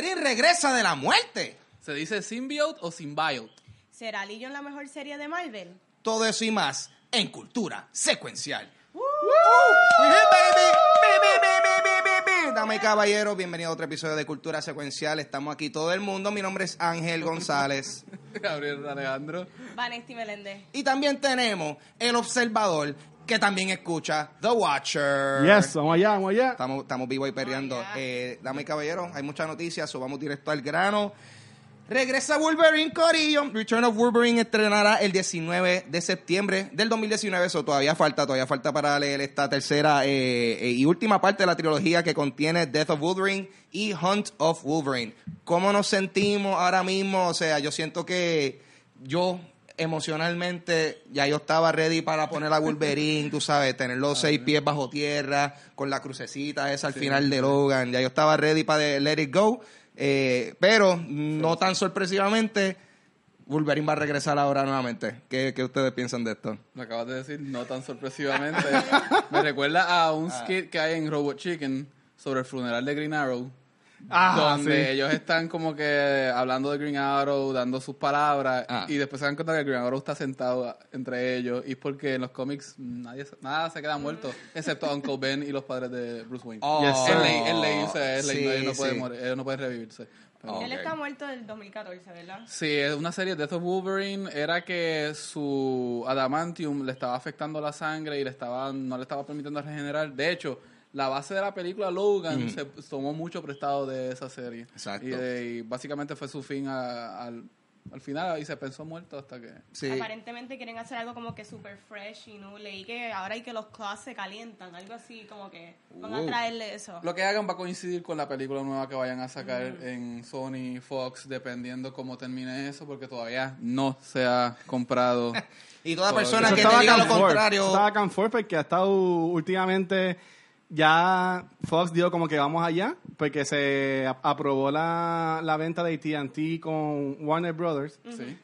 Wolverine regresa de la muerte. ¿Se dice symbiote o symbiote? ¿Será Legion la mejor serie de Marvel? Todo eso y más en Cultura Secuencial. ¡Woo! We here, baby. Bi, bi, bi, bi, bi, bi, bi. Damas y caballeros, bienvenidos a otro episodio de Cultura Secuencial. Estamos aquí todo el mundo. Mi nombre es Ángel González. Gabriel Alejandro. Vanesti Meléndez. Y también tenemos el observador que también escucha The Watcher. Yes, vamos allá, vamos allá. Estamos, estamos vivos y perreando. Oh, yeah. eh, damas y caballeros, hay muchas noticias, so vamos directo al grano. Regresa Wolverine Corillo. Return of Wolverine estrenará el 19 de septiembre del 2019. Eso todavía falta, todavía falta para leer esta tercera eh, eh, y última parte de la trilogía que contiene Death of Wolverine y Hunt of Wolverine. ¿Cómo nos sentimos ahora mismo? O sea, yo siento que yo emocionalmente ya yo estaba ready para poner a Wolverine, tú sabes, tener los seis pies bajo tierra, con la crucecita esa al final de Logan, ya yo estaba ready para let it go, eh, pero no tan sorpresivamente, Wolverine va a regresar ahora nuevamente. ¿Qué, qué ustedes piensan de esto? Lo acabas de decir, no tan sorpresivamente. Me recuerda a un skit que hay en Robot Chicken sobre el funeral de Green Arrow. Ah, donde sí. ellos están como que hablando de Green Arrow, dando sus palabras, Ah. y después se dan cuenta que Green Arrow está sentado entre ellos, y es porque en los cómics nadie, nada se queda muerto, excepto Uncle Ben y los padres de Bruce Wayne. Oh, Yes, sir. es ley, es ley, o sea, es ley, Sí, nadie no puede sí. morir, ellos no pueden revivirse. Pero- Oh. Él está muerto del 2014, ¿verdad? Sí, es una serie Death of Wolverine era que su adamantium le estaba afectando la sangre y le estaba no le estaba permitiendo regenerar. De hecho, la base de la película Logan se tomó mucho prestado de esa serie. Exacto. Y, de- y básicamente fue su fin a- al, al final y se pensó muerto hasta que Sí. Aparentemente quieren hacer algo como que super fresh y no leí que ahora hay que los claws se calientan, algo así como que van a traerle eso. lo que hagan va a coincidir con la película nueva que vayan a sacar en Sony, Fox, dependiendo cómo termine eso, porque todavía no se ha comprado. Y toda persona que diga lo contrario... Estaba forth porque ha estado últimamente ya Fox dijo como que vamos allá porque se a- aprobó la, la venta de AT&T con Warner Brothers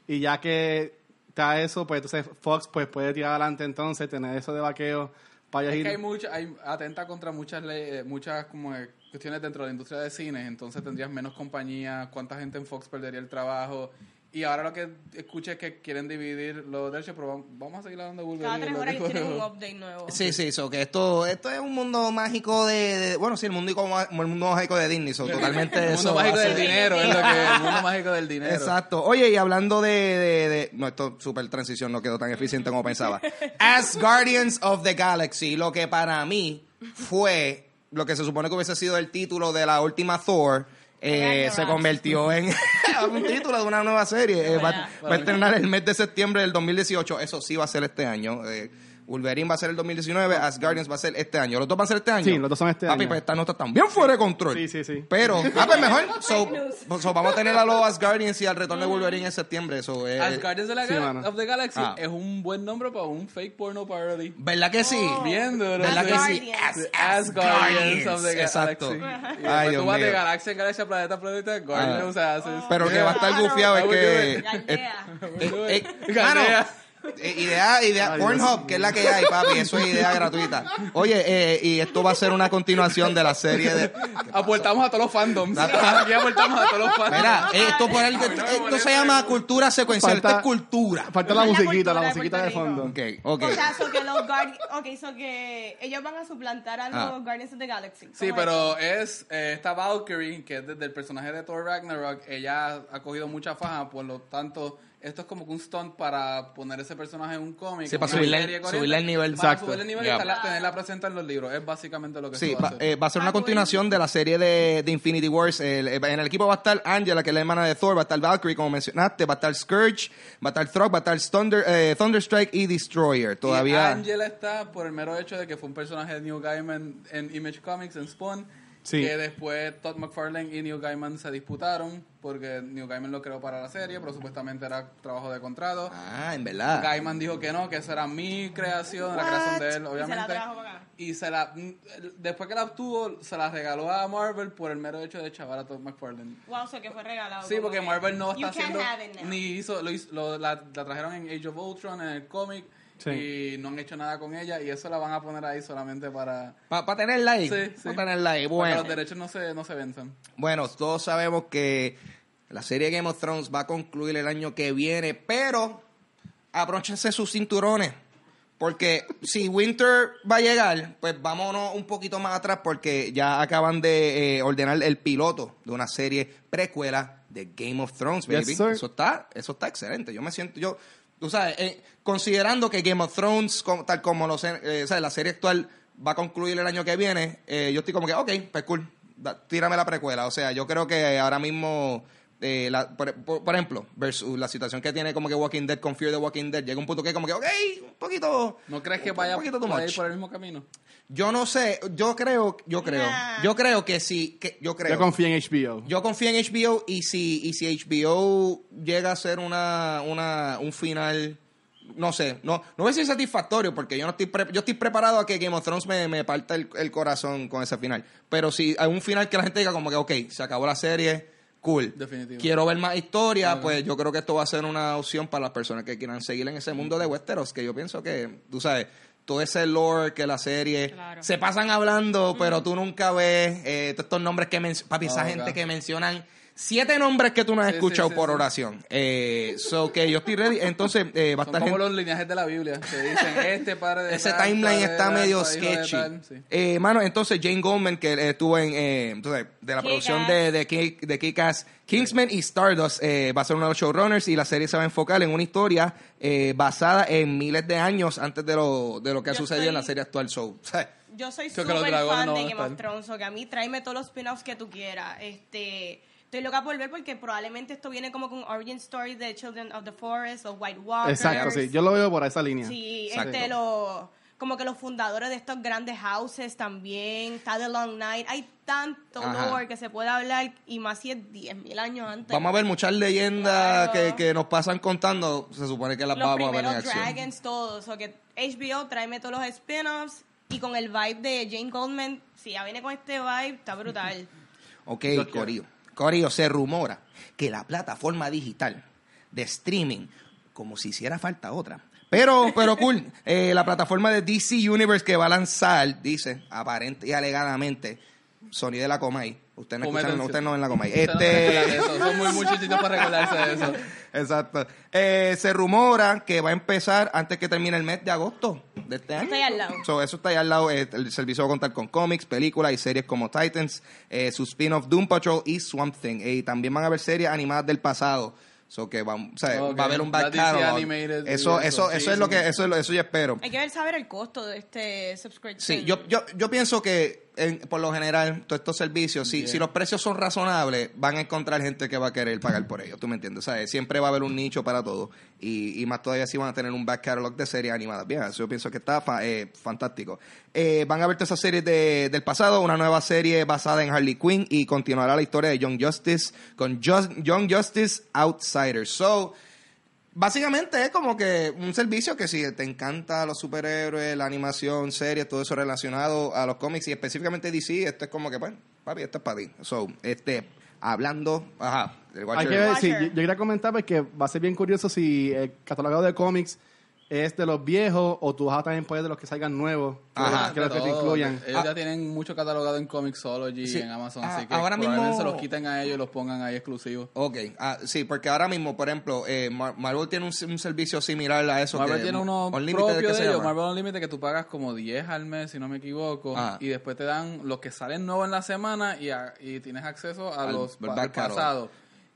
y ya que está eso pues entonces Fox pues puede tirar adelante entonces tener eso de vaqueo para Es ir que hay mucha, hay atenta contra muchas leyes, muchas como eh, cuestiones dentro de la industria de cine, entonces tendrías menos compañías, cuánta gente en Fox perdería el trabajo. Y ahora lo que escuché es que quieren dividir los derechos, pero vamos, vamos a seguir hablando de Wolverine. Cada tres horas tienen un update nuevo. Sí, sí, so que esto, esto es un mundo mágico de, de- bueno, sí, el mundo, como el mundo mágico de Disney, so, totalmente El mundo mágico del dinero, es lo que, el mundo mágico del dinero. Exacto. Oye, y hablando de, de, de- no, esto super transición no quedó tan eficiente como pensaba. As Guardians of the Galaxy, lo que para mí fue lo que se supone que hubiese sido el título de la última Thor. Eh, se convirtió en un título de una nueva serie. Eh, va a estrenar el mes de septiembre del 2018. Eso sí va a ser este año. Eh, Wolverine va a ser el 2019, As Guardians va a ser este año. ¿Los dos van a ser este año? Sí, los dos son este Papi, año. pues estas notas están bien fuera de control. Sí, sí, sí. Pero, ah, pues mejor. So, news. so, vamos a tener a los Asgardians y al retorno de Wolverine en septiembre. Eso es. As Guardians of the, Sí, Gal- of the Galaxy Ah. es un buen nombre para un fake porno parody. ¿Verdad que sí? Oh. Bien duro. ¿Verdad que sí? Asgardians. As, As Guardians of the Exacto. Galaxy. Y Ay, Dios tú vas de mío. galaxia en galaxia, planeta planeta, Guardians haces. Pero que va a estar gufiado es que. Galdea. Eh, eh, eh, idea, idea, Ay, Dios Pornhub, que es la que hay, papi, eso es idea gratuita. Oye, eh, y esto va a ser una continuación de la serie de. Aportamos a todos los fandoms. Aquí aportamos a todos los fandoms. Mira, esto, por el- esto se llama cultura secuencial, Falta- esto es cultura. falta la musiquita la de musiquita de fondo Ok, ok. O sea, so que los Guardi- okay, so que ellos van a suplantar a los Ah. Guardians of the Galaxy. Sí, ¿Cómo pero es eh, esta Valkyrie, que es desde el personaje de Thor Ragnarok, ella ha cogido mucha faja, por lo tanto, esto es como que un stunt para poner ese personaje en un cómic. Sí, para subirle- serie corriente, subirle el nivel. Para Exacto. subirle el nivel Yeah. y estarla- tenerla presente en los libros. Es básicamente lo que Sí, se va a eh, va a ser una Ah, continuación de la serie de, de Infinity Wars. El- eh, en el equipo va a estar Angela, que es la hermana de Thor, va a estar Valkyrie, como mencionaste, va a estar Scourge, va a estar Throg, va a estar Thunder, eh, Thunderstrike y Destroyer. Y Todavía. Angela está por el mero hecho de que fue un personaje de Neil Gaiman en Image Comics, en Spawn. Sí. Que después Todd McFarlane y Neil Gaiman se disputaron porque Neil Gaiman lo creó para la serie, pero supuestamente era trabajo de contrato. Ah, en verdad. Gaiman dijo que no, que esa era mi creación, la creación de él, Y se la obviamente. trajo para acá. Y se la, después que la obtuvo, se la regaló a Marvel por el mero hecho de chavar a Todd McFarlane. Wow, so que fue regalado. Sí, porque que Marvel no está haciendo ni hizo, lo hizo- lo- la, la trajeron en Age of Ultron en el cómic Sí. y no han hecho nada con ella y eso la van a poner ahí solamente para... Para tenerla ahí. Sí, sí. Para tenerla ahí. Para Bueno. que los derechos no se, no se venzan. Bueno, todos sabemos que la serie Game of Thrones va a concluir el año que viene, pero abróchense sus cinturones. Porque si Winter va a llegar, pues vámonos un poquito más atrás porque ya acaban de eh, ordenar el piloto de una serie precuela de Game of Thrones, baby. Yes, sir. eso está, eso está excelente. Yo me siento, yo, tú sabes, eh, considerando que Game of Thrones, tal como lo sé, eh, o la serie actual va a concluir el año que viene, eh, yo estoy como que, ok, pues cool, tírame la precuela. O sea, yo creo que ahora mismo, eh, la- por, por- por ejemplo, versus la situación que tiene como que Walking Dead con Fear the Walking Dead, llega un punto que como que, ok, un poquito... ¿No crees que un vaya poquito por el mismo camino? Yo no sé, yo creo, yo creo, Nah. yo creo que sí, que yo creo. Yo confío en HBO. Yo confío en HBO y si, y si HBO llega a ser una, una, un final, no sé, no, no voy a decir satisfactorio porque yo no estoy, pre- yo estoy preparado a que Game of Thrones me, me parta el, el corazón con ese final. Pero si hay un final que la gente diga como que, ok, se acabó la serie, cool. Definitivo. Quiero ver más historia, pues yo creo que esto va a ser una opción para las personas que quieran seguir en ese mundo de Westeros, que yo pienso que, tú sabes, todo ese lore que la serie Claro. se pasan hablando, pero tú nunca ves eh, todos estos nombres que mencionan, papi, esa Oh, gente que mencionan siete nombres que tú no has Sí, escuchado sí, por sí. oración. Eh, so que yo estoy ready. Entonces, eh, va a Son estar como gente- los lineajes de la Biblia. Que dicen, este padre de ese tal, timeline está tal, medio sketchy. Eh, mano, entonces Jane Goldman, que eh, estuvo en eh, entonces, de la producción de, de, Kick- de Kick-Ass, Kingsman y Stardust, eh, va a ser uno de los showrunners y la serie se va a enfocar en una historia eh, basada en miles de años antes de lo, de lo que ha sucedido en la serie actual. So, Yo soy súper fan no de Game of estar. Thrones, o que a mí tráeme todos los spin-offs que tú quieras. Este, estoy loca por ver porque probablemente esto viene como con origin story de Children of the Forest o White Walkers. Exacto, sí. Yo lo veo por esa línea. Sí, Exacto. este, los, como que los fundadores de estos grandes houses también. Está The Long Night. Hay tanto Ajá. lore que se puede hablar y más si es 10.000 años antes. vamos a ver muchas leyendas Claro. que, que nos pasan contando. Se supone que las los vamos a ver en acción. Dragons, todos. O que HBO tráeme todos los spin-offs y con el vibe de Jane Goldman, si ya viene con este vibe, está brutal. Ok. Corillo. Corillo, se rumora que la plataforma digital de streaming, como si hiciera falta otra. Pero, pero cool, eh, la plataforma de DC Universe que va a lanzar, dice, aparente y alegadamente, Sony de la Comay. Ustedes no, escuchan, ustedes no ven la Comay. No Este, eso, Son muy muchachitos para recordarse de eso. exacto. Eh, se rumora que va a empezar antes que termine el mes de agosto de este año. Está ahí al lado. So, eso está ahí al lado. eh, el servicio va a contar con cómics, películas y series como Titans, eh, su spin-off Doom Patrol y Swamp Thing. Eh, y también van a haber series animadas del pasado. So que va, o sea, Ok. va a haber un back animated Eso, eso. eso, Sí, eso es lo sí. que, eso es lo- eso yo espero. Hay que ver saber el costo de este subscription. Sí, yo, yo, yo pienso que en- por lo general, todos estos servicios, si, los precios son razonables, van a encontrar gente que va a querer pagar por ellos, ¿tú me entiendes? O sea, siempre va a haber un nicho para todo y, y más todavía si van a tener un back catalog de series animadas. Bien, eso yo pienso que está fa- eh, fantástico. Eh, van a ver todas esas series de- del pasado, una nueva serie basada en Harley Quinn y continuará la historia de Young Justice con Just- Young Justice Outsiders. So, Básicamente es como que un servicio que si te encanta los superhéroes, la animación, series, todo eso relacionado a los cómics y específicamente DC, esto es como que, pues, papi, esto es para ti. So, este, hablando, ajá, el Hay Watcher- que ver, sí, yo, yo quería comentar porque va a ser bien curioso si el catalogado de cómics es de los viejos o tú vas a también poder de los que salgan nuevos, que, Ajá. que los que te incluyan. Ellos Ah. ya tienen mucho catalogado en Comixology Sí. y en Amazon, Ah, así que ahora mismo- se los quiten a ellos y los pongan ahí exclusivos. Ok, ah, sí, porque ahora mismo, por ejemplo, eh, Mar- Marvel tiene un, un servicio similar a eso. Marvel que- tiene uno Unlimited, propio ¿qué de se ellos? Marvel Unlimited, que tú pagas como 10 al mes, si no me equivoco, Ah. y después te dan los que salen nuevos en la semana y, a- y tienes acceso a Al- los al pa- back al catalog. pasado,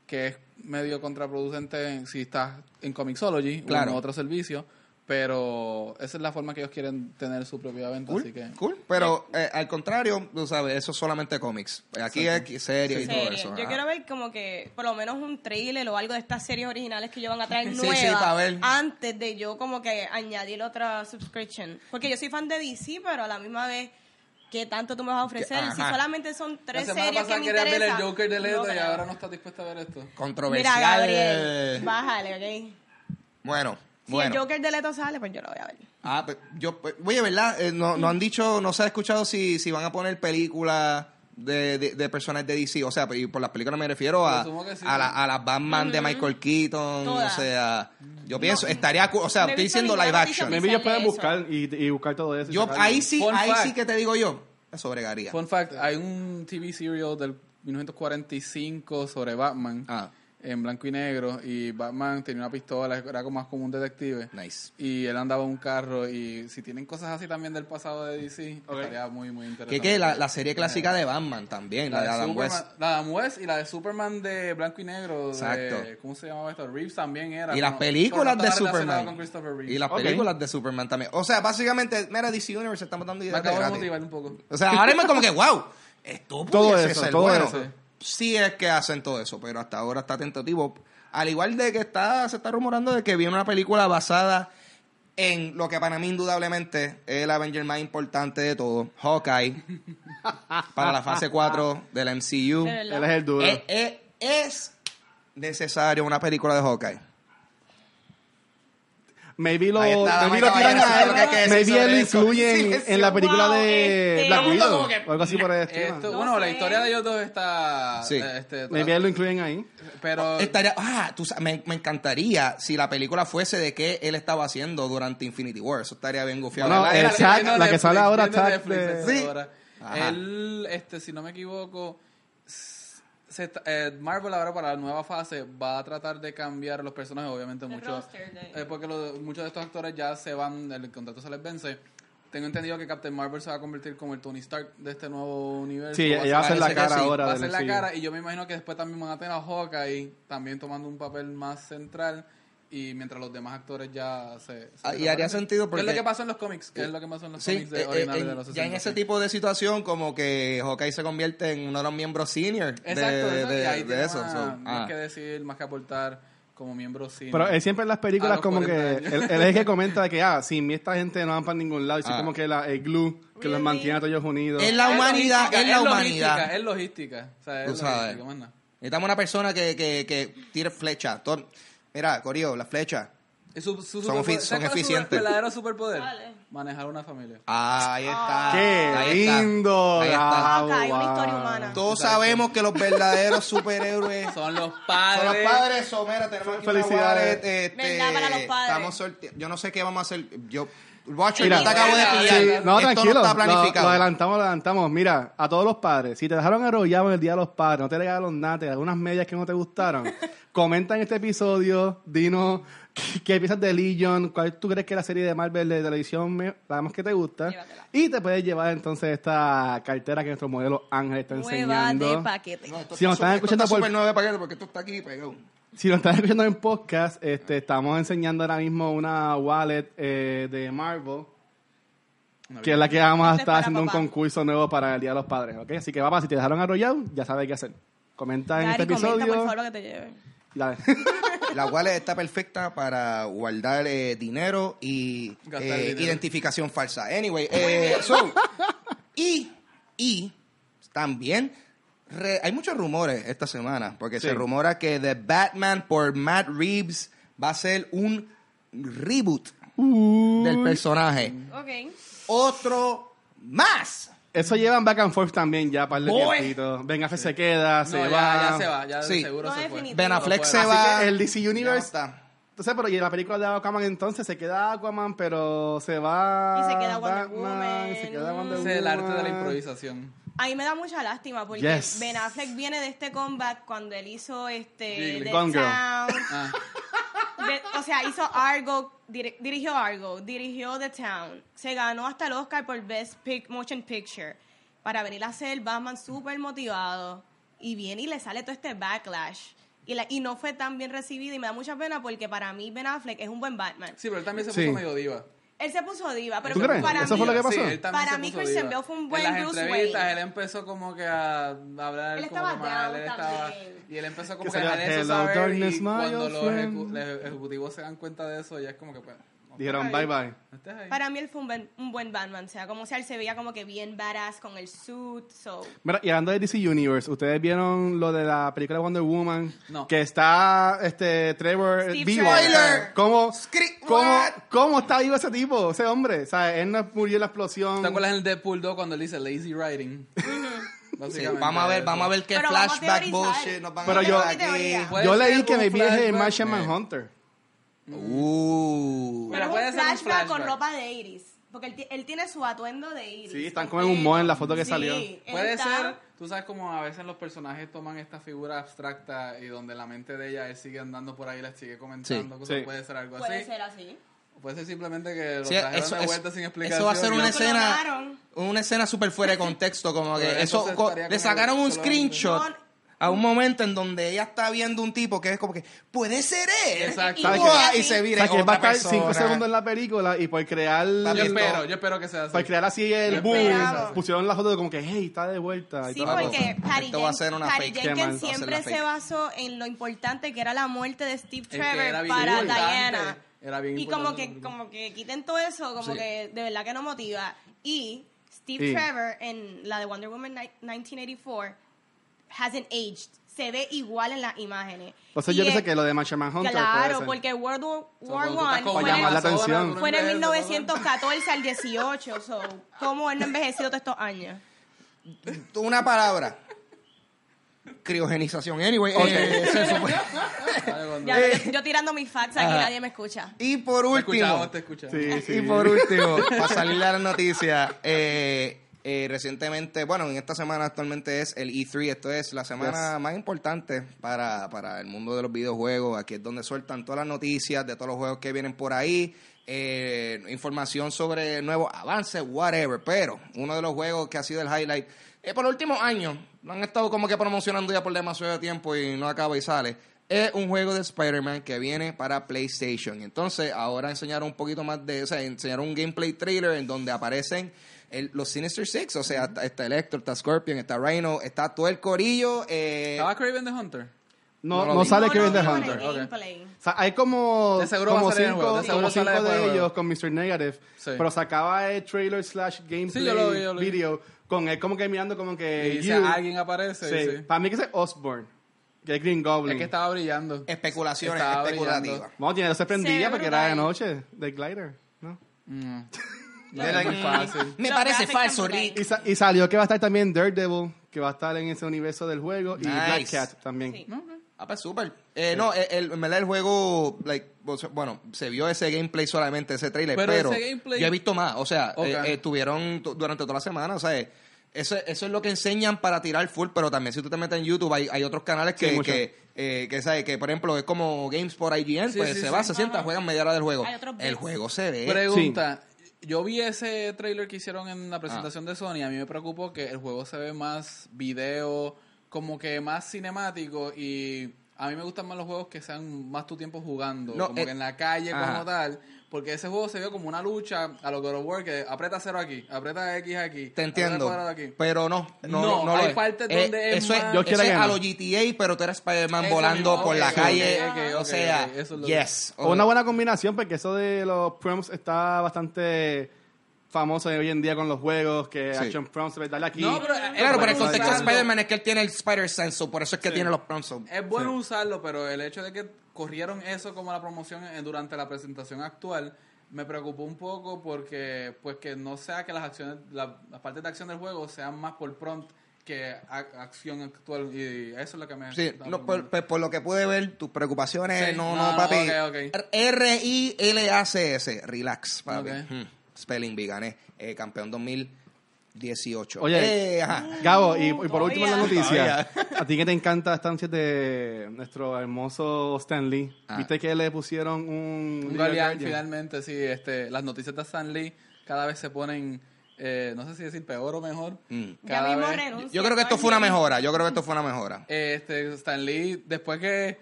que es medio contraproducente si estás en Comixology Claro. o en otro servicio, pero esa es la forma que ellos quieren tener su propia venta, Cool, así que... cool. Pero eh, al contrario, tú sabes, eso es solamente cómics. Aquí es serie y todo Serie. eso. Yo quiero ver como que por lo menos un trailer o algo de estas series originales que ellos van a traer Sí, sí, nuevas pa' ver. antes de yo como que añadir otra subscription. Porque yo soy fan de DC, pero a la misma vez, ¿qué tanto tú me vas a ofrecer? Si solamente son La tres semana series que me querías ver interesan. el Joker de Leto no y ahora no estás dispuesta a ver esto. Controversial. Mira, Gabriel, bájale, ¿ok? Bueno, Si bueno. el Joker de Leto sale, pues yo lo voy a ver. Ah, pues, yo, pues, oye, ¿verdad? Eh, no, no han dicho, no se ha escuchado si, si van a poner películas de, de, de personajes de DC. O sea, y por las películas me refiero a, sí, a, la, a las Batman de Michael Keaton. Todas. O sea, yo pienso, estaría. O sea, estoy diciendo live action. Maybe ellos pueden buscar y, y buscar todo eso. Yo, ahí sí, Fun ahí fact. sí que te digo yo, eso bregaría. Fun fact, hay un TV serial del 1945 sobre Batman Ah, en blanco y negro y Batman tenía una pistola, era como más como un detective. nice. Y él andaba en un carro y si tienen cosas así también del pasado de DC, Ok. estaría muy, muy interesante. Que la, la serie clásica de Batman también, la, de Adam Superman, West. la de Adam West y la de Superman de blanco y negro. de- Exacto. ¿Cómo se llamaba esto? Reeves también era. Y las pero- películas de Superman. con Christopher Reeve. Y las películas de Superman también. O sea, básicamente, mira, DC Universe estamos dando Me ideas de acabo de motivar un poco. O sea, ahora mismo como que, wow, esto Todo eso, ser todo bueno. eso. Sí es que hacen todo eso, pero hasta ahora está tentativo. Al igual de que está, se está rumorando de que viene una película basada en lo que para mí indudablemente es el Avenger más importante de todo, Hawkeye, para la fase 4 del MCU. Él es el duro. Eh, eh, es necesario una película de Hawkeye. Maybe lo, maybe lo tiran a él. Maybe él lo incluyen Sí, sí, en la película wow, de este- Black Widow. O algo así por el estilo. Esto, No bueno, la historia de ellos dos está. Sí. eh, Este, Maybe él lo incluyen ahí. pero. Estaría, ah, me, me encantaría si la película fuese de qué él estaba haciendo durante Infinity War. Eso estaría bien gufiado. No, el la que sale ahora, esta Sí. Él, este, si no me equivoco, se está- eh, Marvel ahora para la nueva fase va a tratar de cambiar los personajes, obviamente muchos, eh, porque lo- muchos de estos actores ya se van, el contrato se les vence. Tengo entendido que Captain Marvel se va a convertir como el Tony Stark de este nuevo universo. Sí, ella va a ser la cara sí, ahora Va a del ser la cara y yo me imagino que después también van a tener a Hawkeye también tomando un papel más central y mientras los demás actores ya se... se Ah, y haría sentido ¿Qué es lo porque- que pasó en los cómics? ¿Qué es lo que pasó en los Sí, cómics de, eh, originales eh, de los ya en 60? ese tipo de situación como que Hawkeye se convierte en uno de los miembros senior de, Exacto, de, eso, y ahí de tiene eso. más, so, más ah. que decir, más que aportar como miembro cine. Pero él siempre en las A películas como que 40 él, es el que comenta de que ah, sin mí esta gente no van para ningún lado y Ah. como que la, el glue que los mantiene a todos unidos. Es la humanidad, es la humanidad. logística, Es logística, o sea, es. Necesitamos una persona que, que, que tire flecha. Todo- Mira, Corio, la flecha. Y su- su Son superpoder- efi- ¿sabes son cuál es su eficientes. verdadero superpoder? ¿Cuál es? Manejar una familia. Ah, ahí está. ¡Qué Ahí está. lindo! Ahí está. Ah, ok, una wow. historia humana. Todos sabemos que los verdaderos superhéroes Son los Son padres. los padres, so, mira, tenemos aquí Felicidades. una wallet, este, Verdad, para los padres. Estamos sorte- Yo no sé qué vamos a hacer. Yo, Watcher, Mira, yo te acabo de pillar. Sí, no, Esto tranquilo. no está lo- planificado. Lo, adelantamos, lo adelantamos. Mira, a todos los padres, si te dejaron arrollado en el Día de los Padres, no te regalaron nada, te algunas medias que no te gustaron, comenta en este episodio, dinos qué, qué piensas de Legion, cuál tú crees que es la serie de Marvel de televisión la más que te gusta. Llévatela. Y te puedes llevar entonces esta cartera que nuestro modelo Ángel está Nueva enseñando. de paquete. No, esto Si nos está están escuchando esto está por- súper nuevo de paquete porque esto está aquí pegado. Si nos están escuchando en podcast, este, estamos enseñando ahora mismo una wallet eh, de Marvel, que es la que vamos a Esto es estar haciendo un papá. concurso nuevo para el Día de los Padres, ¿ok? Así que papá, si te dejaron arrollado, ya sabes qué hacer. Comenta en este comenta, por episodio. favor, lo que te lleve. La wallet está perfecta para guardar eh, dinero y eh, dinero. identificación falsa. Anyway, eh, so, y, y también re- hay muchos rumores esta semana, porque Sí. se rumora que The Batman por Matt Reeves va a ser un reboot del personaje. Ok. Otro más. Eso llevan back and forth también ya, par de Boy. tiempitos. Ben Affleck se queda, se No, va. ya, ya se va, ya Sí. seguro No, se fue. Ben Affleck No se va. Así que el DC Universe, está. entonces, pero y en la película de Aquaman entonces se queda Aquaman, pero se va Y se queda Wonder Batman, Woman. y se queda Wonder Ese es el arte de la Woman. improvisación. A mí me da mucha lástima porque Yes. Ben Affleck viene de este comeback cuando él hizo este. The Gone. Town. Ah, De- o sea, hizo Argo, dir- dirigió Argo, dirigió The Town. Se ganó hasta el Oscar por Best Pic- Motion Picture para venir a hacer Batman súper motivado. Y viene y le sale todo este backlash. Y, la- y no fue tan bien recibido y me da mucha pena porque para mí Ben Affleck es un buen Batman. sí, pero él también se Sí. puso medio diva. Él se puso diva, pero ¿Tú crees? para ¿Eso mí... fue lo que pasó? Sí, Para mí Christian. Bale fue un buen En las Bruce entrevistas Wayne. él empezó como que a hablar Él como estaba que mal, él estaba- también. y él empezó como Que que, a dejar eso "Hello, saber darkness, y cuando los, friend". ejecu- los ejecutivos se dan cuenta de eso ya es como que pues Dijeron bye bye. Para mí él fue un buen, un buen Batman. O sea, como si él se veía como que bien badass con el suit. So. Mira, y hablando de DC Universe, ¿ustedes vieron lo de la película de Wonder Woman? No. Que está este Trevor Steve vivo. ¿Cómo, cómo, está vivo ese tipo, ese hombre? O sea, él no murió en la explosión. ¿Te acuerdas en el Deadpool 2 cuando él dice lazy writing? Vamos a ver, vamos a ver qué Pero flashback bullshit nos van Pero a yo- mi aquí. Yo leí que un me vi es. Martian. Manhunter. Uh. Puede flashback con ropa de Iris. Porque él, él tiene su atuendo de Iris. Sí, están El como en un mall en la foto que Sí, salió. Puede está- ser, tú sabes como a veces los personajes toman esta figura abstracta y donde la mente de ella él sigue andando por ahí, les sigue comentando Sí, cosas, sí. puede ser algo Puede así. ser así. Puede ser simplemente que lo Sí, trajeron eso, de eso- vuelta sin explicación. eso va a ser una escena clonaron. una escena súper fuera de contexto como que eso entonces co- le sacaron un screenshot No. A un momento en donde ella está viendo un tipo que es como que puede ser él Exacto. y, ¿Sabes ¡buah! qué? y se O vira sea, que él va a otra estar 5 persona. segundos en la película y por crear... Yo espero, yo espero que sea así. Para crear así el Yo boom, pusieron la foto de como que, hey, está de vuelta. y Sí, toda la porque cosa. Patty, Esto va a Jen- ser una Patty fake. Qué mal, va a Jenkins ser siempre la se basó en lo importante que era la muerte de Steve Es que Trevor bien para importante. Diana. Era bien y como importante. que, como que quiten todo eso, como Sí. que de verdad que no motiva. Y Steve Sí. Trevor en la de Wonder Woman ni- 1984 hasn't aged. Se ve igual en las imágenes. Entonces Y yo pensé es- que lo de Manhunter puede Claro, porque World War, One fue, llamar la atención. fue en el envejeces, ¿no? 1914 al 18. So, ¿Cómo él no ha envejecido todos estos años? una palabra criogenización anyway eh, se supone- ¿Sabes? Cuando- Ya, yo, yo tirando mis facts aquí, Ajá. nadie me escucha. y por Te último escuchamos, te escuchamos. Sí, sí. Y por último, para salir a la noticia, eh, eh, recientemente, bueno, en esta semana actualmente es el E3, esto es la semana más importante para, para el mundo de los videojuegos, aquí es donde sueltan todas las noticias de todos los juegos que vienen por ahí, eh, información sobre nuevos avances, whatever, pero uno de los juegos que ha sido el highlight eh, por los últimos años, lo han estado como que promocionando ya por demasiado tiempo y no acaba y sale, es un juego de Spider-Man que viene para PlayStation. Entonces, ahora enseñaron un poquito más de, o sea, enseñaron un gameplay trailer en donde aparecen el- los Sinister Six, o sea, está, está Electro, está Scorpion, está Rhino, está todo el corillo. Eh, ¿Estaba Craven the Hunter? No, No no, vi. sale No, no the Hunter. el Ok. gameplay. O sea, hay como, De como cinco, de como cinco de del ellos con Mr. Negative, Sí. pero sacaba el trailer slash gameplay Sí, yo lo vi, yo lo vi. video con él como que mirando como que Y si you. alguien aparece, Sí. sí. Para mí que es Osborn, que es Green Goblin. Es que estaba brillando. especulaciones Estaba especulativas. brillando. Tiene se prendía porque era de noche, de glider, ¿no? Mm. Era muy fácil. Me parece falso, Rick. Y, sa- y salió que va a estar también Daredevil, que va a estar en ese universo del juego, y Nice. Black Cat también. Sí. Ah, pues súper. Eh, no, el, el- en verdad el juego, like, o sea, bueno, se vio ese gameplay solamente, ese trailer, Pero pero, ese gameplay- yo he visto más. O sea, Ok. eh, eh, tu- durante toda la semana, o sea, eh, eso, eso es lo que enseñan para tirar full, pero también si tú te metes en YouTube hay, hay otros canales Sí, que, mucho. que, eh, que, ¿sabes? que, por ejemplo, es como Games por IGN, Sí, pues sí, se sí. va, se sienta, juegan media hora del juego. Hay otros El bits. juego se ve. Pregunta. Yo vi ese trailer que hicieron en la Ah. presentación de Sony. A mí me preocupó que el juego se ve más video, como que más cinemático. Y a mí me gustan más los juegos que sean más tu tiempo jugando. No, como eh, que en la calle, ajá. como tal. Porque ese juego se vio como una lucha a lo God of War, que aprieta cero aquí, aprieta X aquí. Te entiendo, aquí. pero no, no, No, no, lo hay es. partes Eh, donde es eso más- es, Yo eso quiero es que a los GTA, pero tú eres Spider-Man volando mismo, por la calle, o sea, eso es lo que- yes. O una buena combinación, porque eso de los proms está bastante famoso hoy en día con los juegos, que Sí. Action Proms, darle aquí. No, pero, eh, Claro, pero el contexto de. Spider-Man es que él tiene el Spider-Sense, por eso es que tiene los prompts. so. Es bueno usarlo, pero el hecho de que corrieron eso como la promoción eh, durante la presentación actual me preocupó un poco porque pues que no sea que las acciones, la- las partes de acción del juego sean más por prompt que a- acción actual y eso es lo que me Sí, no, por, preocupando. por- por lo que pude ver, tus preocupaciones, Sí, no, no, no, no, papi. ok, ok. R-I-L-A-C-S, relax, papi. Hmm, Spelling Bee, gané. Eh, campeón 2018. Oye, Eh, ajá. Gabo, y, y por último en la noticia, a ti que te encanta esta ansia de nuestro hermoso Stan Lee, Ah. ¿viste que le pusieron un... Un finalmente, sí, este, las noticias de Stan Lee cada vez se ponen, eh, no sé si decir peor o mejor. Mm. Cada vez-. Yo creo que esto fue una mejora. Yo creo que esto fue una mejora. Este, Stan Lee, después que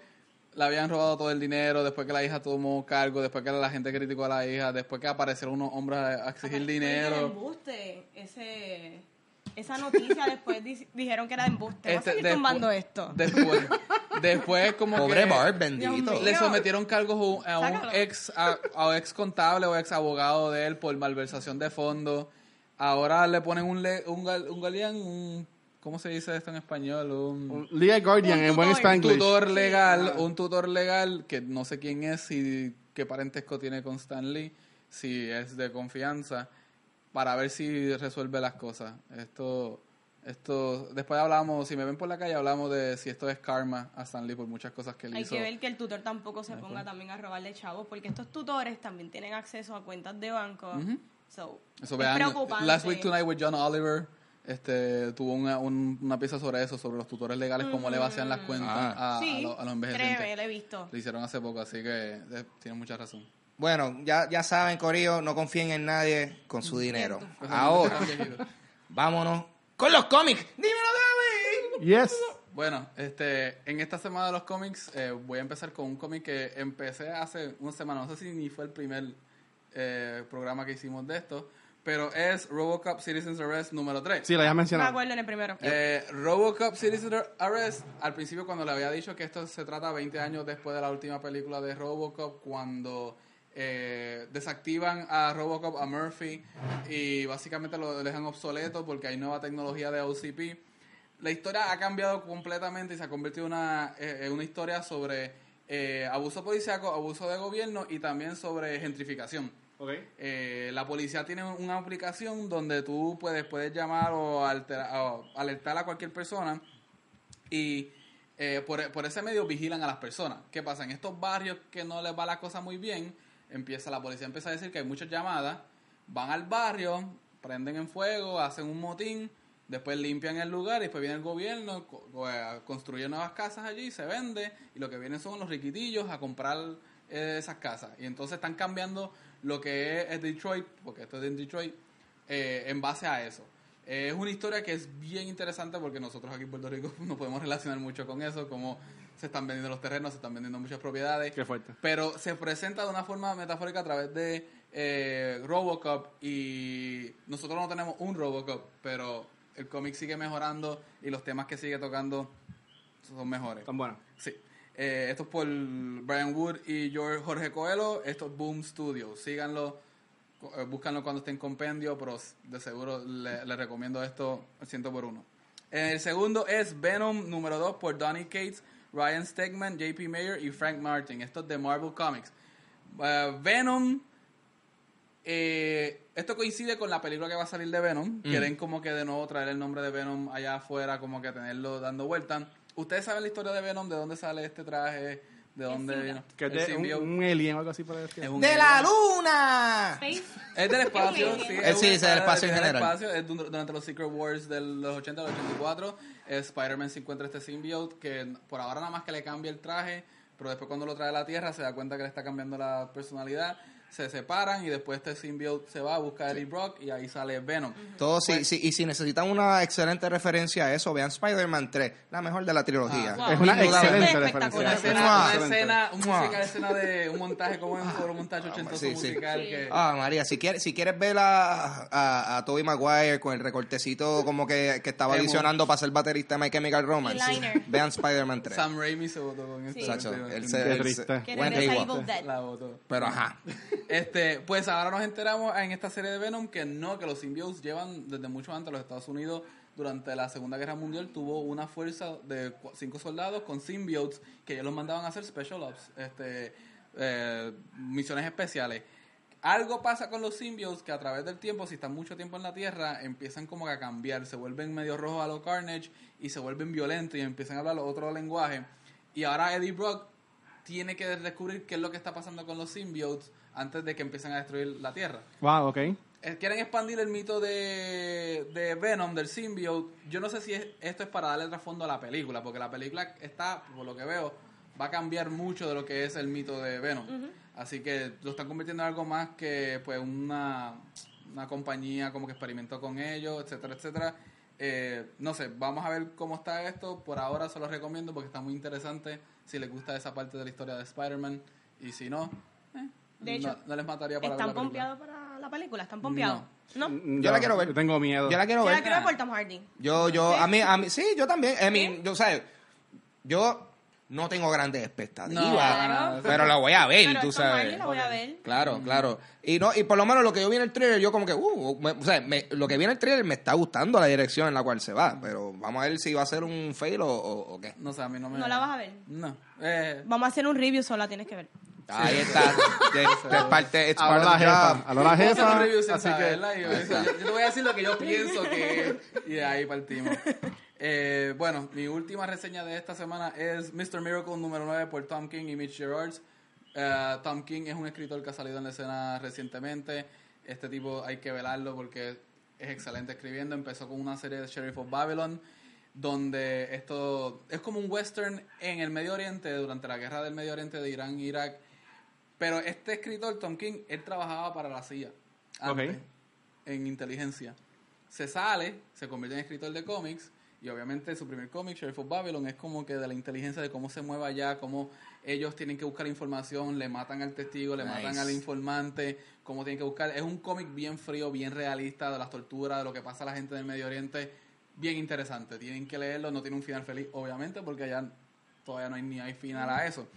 le habían robado todo el dinero, después que la hija tomó cargo, después que la gente criticó a la hija, después que aparecieron unos hombres a, exigir Era de dinero. embuste, ese, esa noticia después di- dijeron que era de embuste. Este, seguir despu- tumbando esto. Después, después como Pobre que Bart, bendito. Le sometieron cargos a un Sácalo. ex a, a ex contable o ex abogado de él por malversación de fondos. Ahora le ponen un le- un, gal- un un ¿cómo se dice esto en español? Un, Un Legal Guardian Un en buen tutor. Spanglish. tutor legal, un tutor legal que no sé quién es y qué parentesco tiene con Stan Lee, si es de confianza, para ver si resuelve las cosas. Esto Esto, después hablamos, si me ven por la calle, hablamos de si esto es karma a Stanley por muchas cosas que él Hay hizo. que ver que el tutor tampoco se ponga también a robarle chavos, porque estos tutores también tienen acceso a cuentas de banco. So, Eso es vean, preocupante. Last Week Tonight with John Oliver este, tuvo una, un- una pieza sobre eso, sobre los tutores legales, cómo le vacían las cuentas Ah. a, a sí, los, a los envejecientes. lo he visto. Lo hicieron hace poco, así que eh, tienen mucha razón. Bueno, ya, ya saben, Corillo, no confíen en nadie con su dinero. Ahora, vámonos con los cómics. Dímelo, David. Yes. Bueno, este, en esta semana de los cómics eh, voy a empezar con un cómic que empecé hace una semana, no sé si ni fue el primer eh, programa que hicimos de esto, pero es Robocop Citizens Arrest número 3. Sí, lo habías Me mencionado. acuerdo en el primero. Eh, Robocop Citizen Arrest, al principio cuando le había dicho que esto se trata 20 años después de la última película de Robocop, cuando eh, desactivan a Robocop, a Murphy, y básicamente lo dejan obsoleto porque hay nueva tecnología de OCP. La historia ha cambiado completamente y se ha convertido en una, eh, en una historia sobre eh, abuso policíaco, abuso de gobierno y también sobre gentrificación. Eh, la policía tiene una aplicación donde tú puedes, puedes llamar o, o alertar a cualquier persona y eh, por, por ese medio vigilan a las personas. ¿Qué pasa? En estos barrios que no les va la cosa muy bien, empieza la policía empieza a decir que hay muchas llamadas, van al barrio, prenden en fuego, hacen un motín, después limpian el lugar y después viene el gobierno, eh, construye nuevas casas allí, se vende y lo que vienen son los riquitillos a comprar eh, esas casas. Y entonces están cambiando lo que es, Detroit, porque esto es en Detroit, eh, en base a eso. Eh, es una historia que es bien interesante porque nosotros aquí en Puerto Rico no podemos relacionar mucho con eso, como se están vendiendo los terrenos, se están vendiendo muchas propiedades. Qué fuerte. Pero se presenta de una forma metafórica a través de eh, Robocop y nosotros no tenemos un Robocop, pero el cómic sigue mejorando y los temas que sigue tocando son mejores. Tan bueno. Sí. Eh, esto es por Brian Wood y Jorge Coelho. Esto es Boom Studios. Síganlo. eh, búscanlo cuando esté en compendio, pero de seguro le, le recomiendo esto al ciento por uno. El segundo es Venom número 2 por Donny Cates, Ryan Stegman, JP Mayer y Frank Martin. Esto es de Marvel Comics. Eh, Venom eh, esto coincide con la película que va a salir de Venom. Quieren como que de nuevo traer el nombre de Venom allá afuera, como que tenerlo dando vuelta. ¿Ustedes saben la historia de Venom? ¿De dónde sale este traje? ¿De dónde symbiote. vino? Que es de un, alien o algo así por el Es estilo. ¡De la luna! Space. Es del espacio, Es sí. Eh, sí, es del espacio en del general. espacio, es dur- durante los Secret Wars de los 80 a los 84. eh, Spider-Man se encuentra este symbiote que por ahora nada más que le cambia el traje, pero después cuando lo trae a la Tierra se da cuenta que le está cambiando la personalidad. Se separan y después este symbiote se va a buscar a Eddie Brock y ahí sale Venom. Todo, sí, sí, y si necesitan una excelente referencia a eso, vean Spider-Man 3, la mejor de la trilogía. Ah, Wow. Es una excelente. Una referencia. escena, Mua. una escena, un musical, escena de un montaje como en un montaje ochentoso sí, sí. musical Sí. que... Ah, María, si quieres, si quieres ver a, a, a Tobey Maguire con el recortecito como que, que estaba adicionando para ser baterista de My Chemical Romance, vean Spider-Man 3. Sam Raimi se votó con esto. Sí. Sacho, él se- Qué él se- triste. Que regresa. Evil Dead. La votó. Pero ajá. Este, pues ahora nos enteramos en esta serie de Venom que no, que los symbiotes llevan desde mucho antes los Estados Unidos durante la Segunda Guerra Mundial tuvo una fuerza de cinco soldados con symbiotes que ellos los mandaban a hacer special ops, este, eh, misiones especiales. Algo pasa con los symbiotes que a través del tiempo, si están mucho tiempo en la Tierra, empiezan como que a cambiar, se vuelven medio rojos a lo Carnage y se vuelven violentos y empiezan a hablar otro lenguaje. Y ahora Eddie Brock tiene que descubrir qué es lo que está pasando con los symbiotes antes de que empiecen a destruir la Tierra. Wow, ok. Eh, Quieren expandir el mito de, de Venom, del symbiote. Yo no sé si es- esto es para darle trasfondo a la película, porque la película está, por lo que veo, va a cambiar mucho de lo que es el mito de Venom. Así que lo están convirtiendo en algo más que pues una, una compañía como que experimentó con ellos, etcétera, etcétera. Eh, no sé, vamos a ver cómo está esto. Por ahora se lo recomiendo porque está muy interesante. Si les gusta esa parte de la historia de Spider-Man. Y si no, eh, De hecho, no, no les mataría para ver ¿Están pompeados para la película? ¿Están pompeados? No. Mm, Yo la quiero ver. Yo tengo miedo. Yo la quiero Yo ver. la quiero ver por Tom Hardy. Yo, yo, ¿Sí? a mí, a mí, sí, yo también. Mean, ¿Sí? yo, sabes, yo no tengo grandes expectativas, No, Claro. pero la voy a ver, Pero tú Tom sabes. Hardy la voy a ver. Claro, claro. Y no, y por lo menos lo que yo vi en el trailer, yo como que, uh, me- o sea, me- lo que vi en el trailer me está gustando la dirección en la cual se va, pero vamos a ver si va a ser un fail o, o- o qué. No sé, a mí no me... ¿No la vas a ver? No. Eh, Vamos a hacer un review, solo la tienes que ver. Ahí está. De parte, it's part la of the jefa. job. Habló la jefa. Yo, eso, yo- yo te voy a decir lo que yo pienso que y de ahí partimos. Eh, bueno, mi última reseña de esta semana es Mr. Miracle número 9 por Tom King y Mitch Gerards. Eh, Tom King es un escritor que ha salido en la escena recientemente. Este tipo hay que velarlo porque es excelente escribiendo. Empezó con una serie de Sheriff of Babylon donde esto es como un western en el Medio Oriente durante la guerra del Medio Oriente de Irán e Irak. Pero este escritor, Tom King, él trabajaba para la CIA antes, Ok. en inteligencia. Se sale, se convierte en escritor de cómics y obviamente su primer cómic, Sheriff of Babylon, es como que de la inteligencia de cómo se mueve allá, cómo ellos tienen que buscar información, le matan al testigo, le matan al informante, cómo tienen que buscar. Es un cómic bien frío, bien realista de las torturas, de lo que pasa a la gente del Medio Oriente. Bien interesante. Tienen que leerlo. No tiene un final feliz, obviamente, porque allá todavía no hay ni hay final a eso.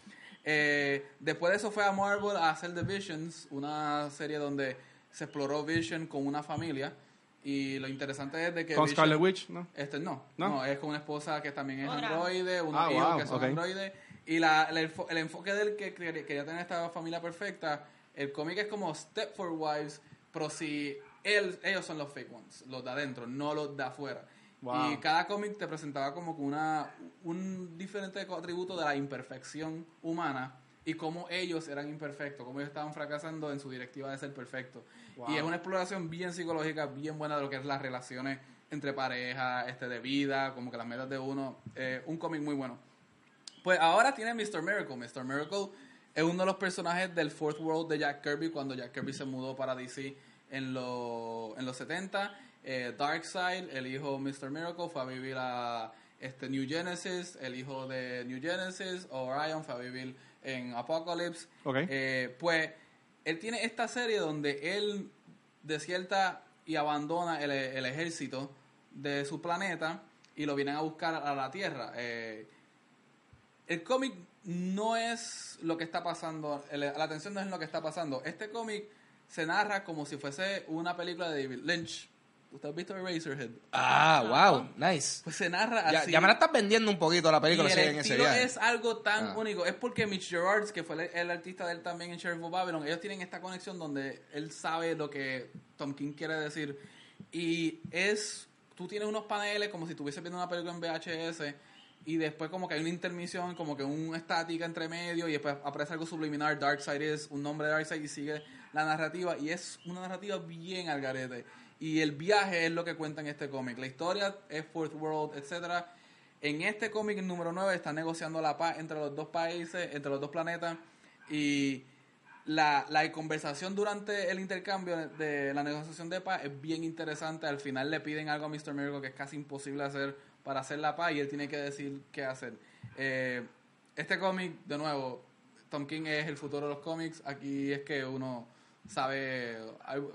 Eh, después de eso fue a Marvel a hacer The Visions, una serie donde se exploró Vision con una familia. Y lo interesante es de que Con Vision- Scarlet Witch, ¿no? este no, ¿No? no, es con una esposa que también es androide, unos Ah, hijos wow, que son ok. androides. Y la, el, enfo- el enfoque del que quería tener esta familia perfecta, el cómic es como Step for Wives, pero si él, ellos son los fake ones, los de adentro, no los de afuera. Wow. Y cada cómic te presentaba como una, un diferente atributo de la imperfección humana y cómo ellos eran imperfectos, cómo ellos estaban fracasando en su directiva de ser perfectos. Wow. Y es una exploración bien psicológica, bien buena de lo que es las relaciones entre parejas, este, de vida, como que las metas de uno. Eh, un cómic muy bueno. Pues ahora tiene Mr. Miracle. Mr. Miracle es uno de los personajes del Fourth World de Jack Kirby cuando Jack Kirby se mudó para DC en, lo- en los 70. Eh, Darkseid, el hijo de Mr. Miracle, fue a vivir a este, New Genesis. El hijo de New Genesis, Orion, fue a vivir en Apocalypse. Ok. Eh, pues él tiene esta serie donde él desierta y abandona el, el ejército de su planeta y lo vienen a buscar a la Tierra. Eh, el cómic no es lo que está pasando, el- la atención no es lo que está pasando. Este cómic se narra como si fuese una película de David Lynch. ¿Usted ha visto Eraserhead? Ah, wow, nice. Pues se narra Ya, así. ya me la estás vendiendo un poquito la película, y el en ese estilo viaje. es algo tan Ah. único. Es porque Mitch Gerards, que fue el, el artista de él también en Sheriff of Babylon, ellos tienen esta conexión donde él sabe lo que Tom King quiere decir. Y es, tú tienes unos paneles como si estuvieses viendo una película en VHS y después como que hay una intermisión, como que una estática entre medio y después aparece algo subliminal, Darkseid es un nombre de Darkseid y sigue la narrativa y es una narrativa bien al garete. Y el viaje es lo que cuenta en este cómic. La historia es Fourth World, etcétera. En este cómic número 9 está negociando la paz entre los dos países, entre los dos planetas y la, la conversación durante el intercambio de la negociación de paz es bien interesante. Al final le piden algo a Mr. Miracle que es casi imposible hacer para hacer la paz y él tiene que decir qué hacer. Eh, este cómic, de nuevo, Tom King es el futuro de los cómics. Aquí es que uno sabe...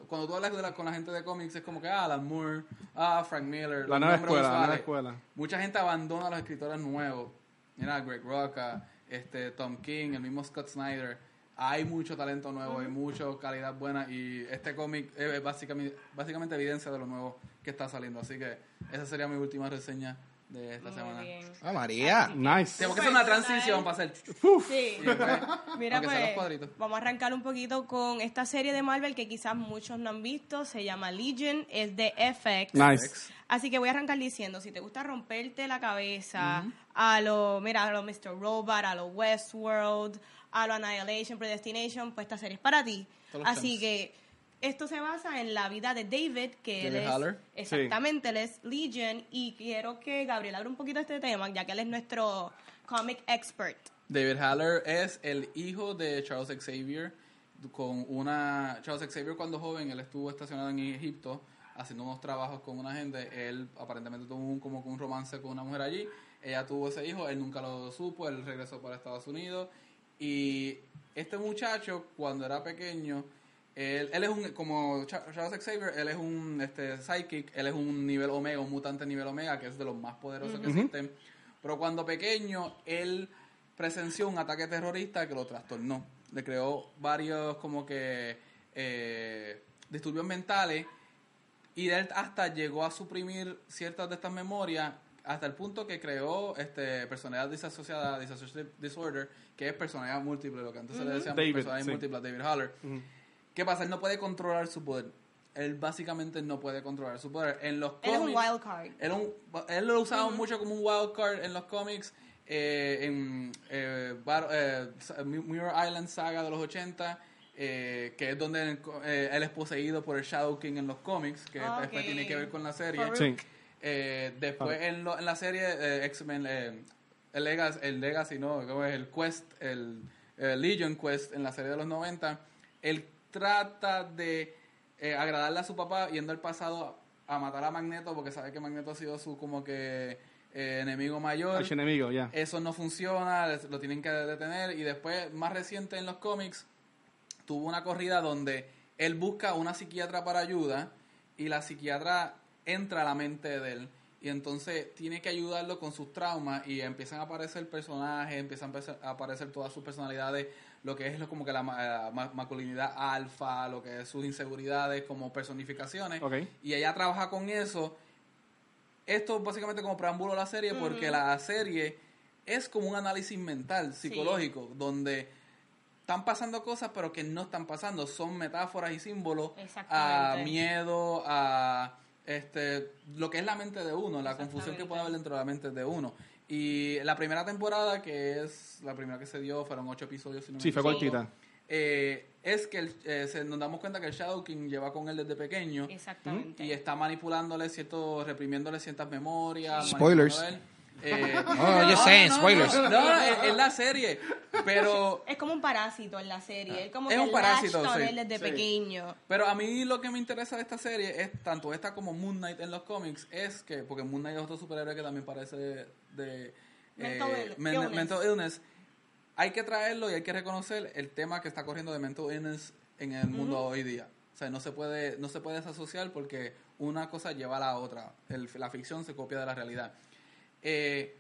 Cuando tú hablas de la- con la gente de cómics es como que, ah, Alan Moore, ah, Frank Miller. La los nueva escuela, la nueva escuela. Mucha gente abandona a los escritores nuevos. Mira, Greg Rucka, este, Tom King, el mismo Scott Snyder. Hay mucho talento nuevo, hay mucha calidad buena y este cómic es básicamente, básicamente evidencia de lo nuevo que está saliendo. Así que esa sería mi última reseña de esta semana. Bien. Ah, María. Nice. Tengo que hacer una transición para hacer... Sí. y después, Mira, pues, cuadritos. vamos a arrancar un poquito con esta serie de Marvel que quizás muchos no han visto. Se llama Legion, es de FX. Nice. Así que voy a arrancar diciendo, si te gusta romperte la cabeza a lo, mira, a lo Mr. Robot, a lo Westworld, a lo Annihilation, Predestination, pues esta serie es para ti. Todos los Así que esto se basa en la vida de David, que él David es, Haller. exactamente, él es Legion, y quiero que Gabriel abra un poquito de este tema, ya que él es nuestro comic expert. David Haller es el hijo de Charles Xavier con una Charles Xavier cuando joven él estuvo estacionado en Egipto haciendo unos trabajos con una gente él aparentemente tuvo un, como un romance con una mujer allí ella tuvo ese hijo él nunca lo supo él regresó para Estados Unidos y este muchacho cuando era pequeño él, él es un como Cha- Charles Xavier él es un este psychic él es un nivel omega un mutante nivel omega que es de los más poderosos que existen pero cuando pequeño él presenció un ataque terrorista que lo trastornó. Le creó varios como que eh, disturbios mentales y él hasta llegó a suprimir ciertas de estas memorias hasta el punto que creó este personalidad disasociada, dissociative disorder, que es personalidad múltiple, lo que antes se le David, personalidad sí. múltiple David Haller. ¿Qué pasa? Él no puede controlar su poder. Él básicamente no puede controlar su poder. En los Él es un cómics- wild card. él, un- él lo usaba mucho como un wild card en los cómics. eh, en eh, Bar- eh, Mirror Island Saga de los 80, eh, que es donde eh, él es poseído por el Shadow King en los cómics, que Ah, después tiene que ver con la serie. Sí. Eh, después en, lo- en la serie eh, X-Men, eh, el, Legacy, el Legacy, no, ¿cómo es? el Quest, el, Legion Quest en la serie de los 90, él trata de eh, agradarle a su papá yendo al pasado a, a matar a Magneto porque sabe que Magneto ha sido su como que eh, enemigo mayor. enemigo, ya. Eso no funciona, lo tienen que detener. Y después, más reciente en los cómics, tuvo una corrida donde él busca una psiquiatra para ayuda y la psiquiatra entra a la mente de él. Y entonces tiene que ayudarlo con sus traumas y empiezan a aparecer personajes, empiezan a a aparecer todas sus personalidades, lo que es lo- como que la ma- ma- masculinidad alfa, lo que es sus inseguridades como personificaciones. Y ella trabaja con eso. Esto es básicamente como preámbulo a la serie, porque la serie es como un análisis mental, psicológico, donde están pasando cosas, pero que no están pasando. Son metáforas y símbolos a miedo, a este lo que es la mente de uno, la confusión que puede haber dentro de la mente de uno. Y la primera temporada, que es la primera que se dio, fueron ocho episodios. Si no Sí, fue cortita. eh, es que el- eh, se, nos damos cuenta que el Shadow King lleva con él desde pequeño Exactamente. y está manipulándole cierto, reprimiéndole ciertas memorias. Spoilers. Eh, you're saying spoilers. No, no, es, es la serie, pero Es como un parásito en la serie. Él como Es que un parásito, sí. él desde Sí. pequeño. pero a mí lo que me interesa de esta serie es tanto esta como Moon Knight en los cómics es que porque Moon Knight es otro superhéroe que también parece de Mental eh, ill- men- illness. mental illness. Hay que traerlo y hay que reconocer el tema que está corriendo de mental illness en el mundo hoy día. O sea, no se puede no se puede desasociar porque una cosa lleva a la otra. El- la ficción se copia de la realidad. Eh,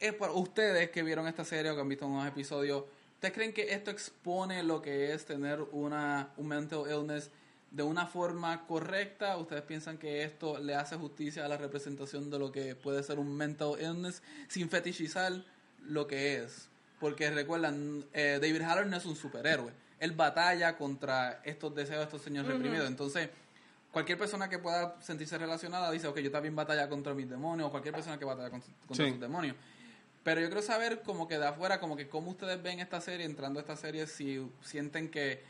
es para ustedes que vieron esta serie o que han visto unos episodios, ¿ustedes creen que esto expone lo que es tener una, un mental illness de una forma correcta? ¿Ustedes piensan que esto le hace justicia a la representación de lo que puede ser un mental illness sin fetichizar lo que es? Porque recuerdan, eh, David Haller no es un superhéroe. Él batalla contra estos deseos, estos sueños reprimidos. Entonces, cualquier persona que pueda sentirse relacionada dice, ok, yo también batalla contra mis demonios, o cualquier persona que batalla con- contra Sí. sus demonios. Pero yo quiero saber como que de afuera, como que cómo ustedes ven esta serie, entrando a esta serie, si sienten que,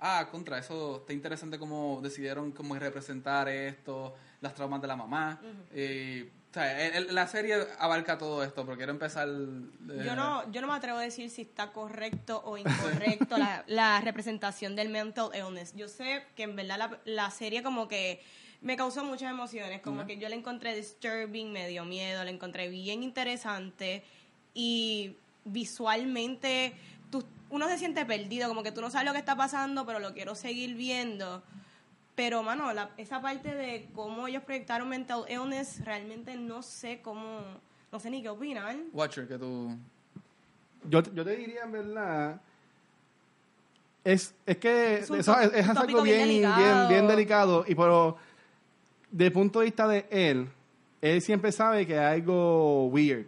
ah, contra eso, está interesante cómo decidieron cómo representar esto, las traumas de la mamá. y, o sea, el- el- la serie abarca todo esto, pero quiero empezar... eh, Yo no, yo no me atrevo a decir si está correcto o incorrecto la, la representación del mental illness. Yo sé que en verdad la, la serie como que me causó muchas emociones, como que yo la encontré disturbing, me dio miedo, la encontré bien interesante y visualmente tú- uno se siente perdido, como que tú no sabes lo que está pasando, pero lo quiero seguir viendo. Pero, mano, la- esa parte de cómo ellos proyectaron mental illness, realmente no sé cómo, no sé ni qué opinar. Watcher, que tú... Yo, yo te diría, en verdad, es, es que Es un eso es, es algo bien, bien bien, delicado. bien delicado. Y pero, de punto de vista de él, él siempre sabe que hay algo weird.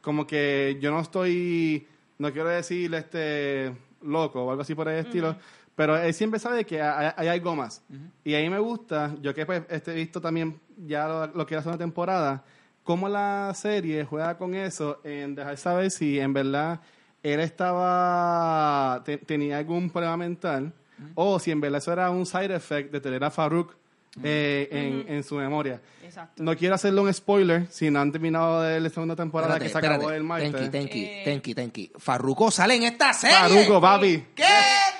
Como que yo no estoy, no quiero decir este loco o algo así por el estilo, pero él siempre sabe que hay, hay algo más. Y a mí me gusta, yo que pues, este, he visto también ya lo, lo que era una temporada, cómo la serie juega con eso en dejar saber si en verdad él estaba, te- tenía algún problema mental o si en verdad eso era un side effect de tener a Farouk eh, en, en su memoria. Exacto. No quiero hacerle un spoiler si no han terminado de la segunda temporada Espérate, que se acabó el martes. Tenki, tenki, Eh. tenki, tenki. Farruko sale en esta serie. Faruco, papi. ¿Qué?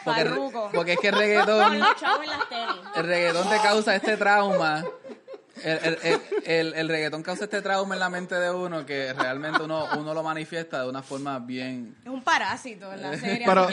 Porque, Farruko. porque es que el reggaetón... el reggaetón te causa este trauma. El, el, el, el- el reggaetón causa este trauma en la mente de uno que realmente uno, uno lo manifiesta de una forma bien... Es un parásito en la serie, Pero,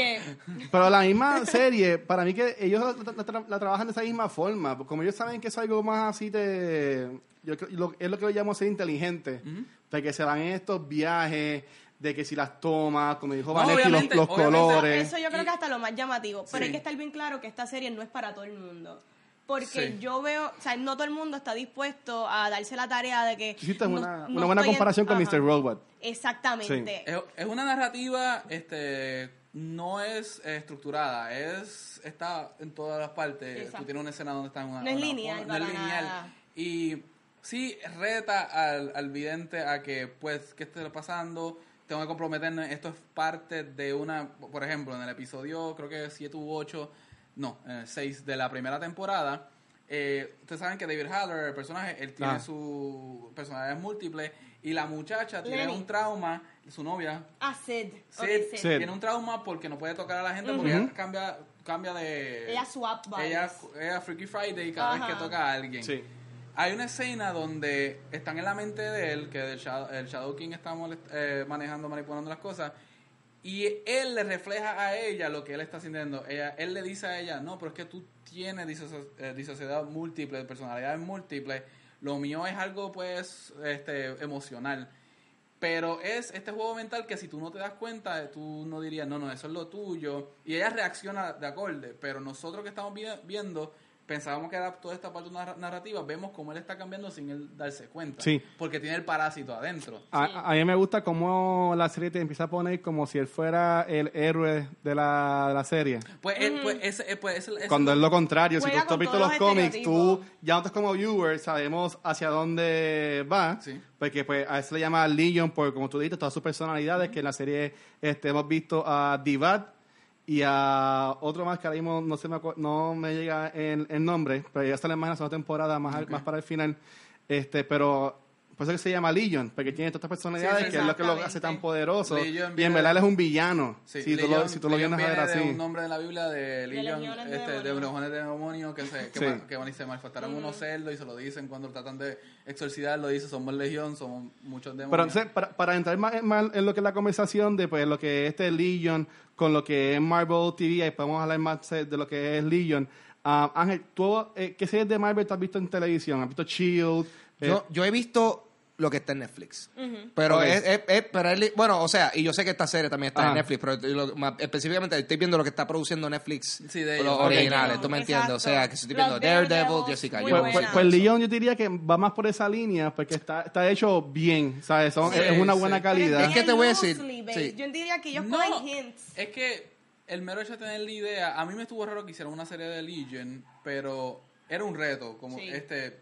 pero la misma serie, para mí que ellos la, la- la- la trabajan de esa misma forma. Como ellos saben que es algo más así de... Yo, lo- es lo que yo llamo ser inteligente. De que se van en estos viajes, de que si las tomas, como dijo No, Vanetti, los, obviamente, los obviamente. colores. Eso yo creo que hasta lo más llamativo. Pero Sí. hay que estar bien claro que esta serie no es para todo el mundo. Porque Sí. yo veo, o sea, no todo el mundo está dispuesto a darse la tarea de que... Hiciste no- una, no una buena en- comparación con Ajá. Mr. Robot. Exactamente. Es, es una narrativa, este, no es eh, estructurada, es está en todas las partes. Exacto. Tú tienes una escena donde está en una, No es lineal no es lineal. nada. Y sí reta al, al vidente a que, pues, ¿qué está pasando? Tengo que comprometerme. Esto es parte de una, por ejemplo, en el episodio, creo que 7 u 8, no, en el 6 de la primera temporada. Eh, ustedes saben que David Haller, el personaje, él tiene Ah. su personalidades múltiples y la muchacha tiene un trauma, su novia, Ah, Sid. Sid, Ok, Sid. Sid. tiene un trauma porque no puede tocar a la gente porque ella cambia, cambia de... Ella swap bodies. Ella, ella Freaky Friday cada vez que toca a alguien. Sí. Hay una escena donde están en la mente de él, que el Shadow, el Shadow King está molest- eh, manejando, manipulando las cosas, y él le refleja a ella lo que él está sintiendo. Ella, él le dice a ella, no, pero es que tú tienes disoci- eh, disociedad múltiple, personalidades múltiples. Lo mío es algo, pues, este, emocional. Pero es este juego mental que si tú no te das cuenta, tú no dirías, no, no, eso es lo tuyo. Y ella reacciona de acorde. Pero nosotros que estamos vi- viendo, pensábamos que era toda esta parte narra- narrativa, vemos cómo él está cambiando sin él darse cuenta. Sí. Porque tiene el parásito adentro. A, a mí me gusta cómo la serie te empieza a poner como si él fuera el héroe de la, de la serie. Pues, él- pues, ese, eh, pues, ese- ese- Cuando es lo contrario, si tú, has visto los los cómics, tú ya nosotros como viewers sabemos hacia dónde va, Sí. porque pues a eso le llama Legion, por como tú dijiste, todas sus personalidades, que en la serie este, hemos visto a Divat y a otro más que ahora mismo no, se me, no me llega el, el nombre, pero ya sale más en la segunda temporada, más, al- más para el final, este este por eso que se llama Legion, porque tiene todas estas personalidades Sí, que es lo que lo hace tan poderoso. Legion y en verdad él es un villano, Sí, si, tú Legion- lo, si tú lo Legion vienes a ver así. un nombre de la Biblia de Legion, de este, de demonios. legiones de demonios que, se, que, Sí. que van y se manifestaron unos cerdos y se lo dicen cuando tratan de exorcizar, lo dicen, somos legión, somos muchos Pero demonios. entonces, para, para entrar más en, más en lo que es la conversación de pues, lo que es este Legion con lo que es Marvel TV, y podemos hablar más eh, de lo que es Legion. Ah, Ángel, ¿tú, eh, ¿qué series de Marvel tú has visto en televisión? ¿Has visto Shield? Eh, Yo, yo he visto lo que está en Netflix. Pero es, es- es- pero es bueno, o sea, y yo sé que esta serie también está en Netflix, pero lo- más específicamente estoy viendo lo que está produciendo Netflix. Sí, de los originales, tú me entiendes. O sea, que estoy viendo Los Daredevil, Jessica pues, Jones. pues, pues Legion yo diría que va más por esa línea porque está, está hecho bien, ¿sabes? Son- Sí, es una buena calidad. Es que te voy a decir, sí. Yo diría que ellos No, cogen hints. es que el mero hecho de tener la idea, a mí me estuvo raro que hicieran una serie de Legion, pero era un reto, como Sí. este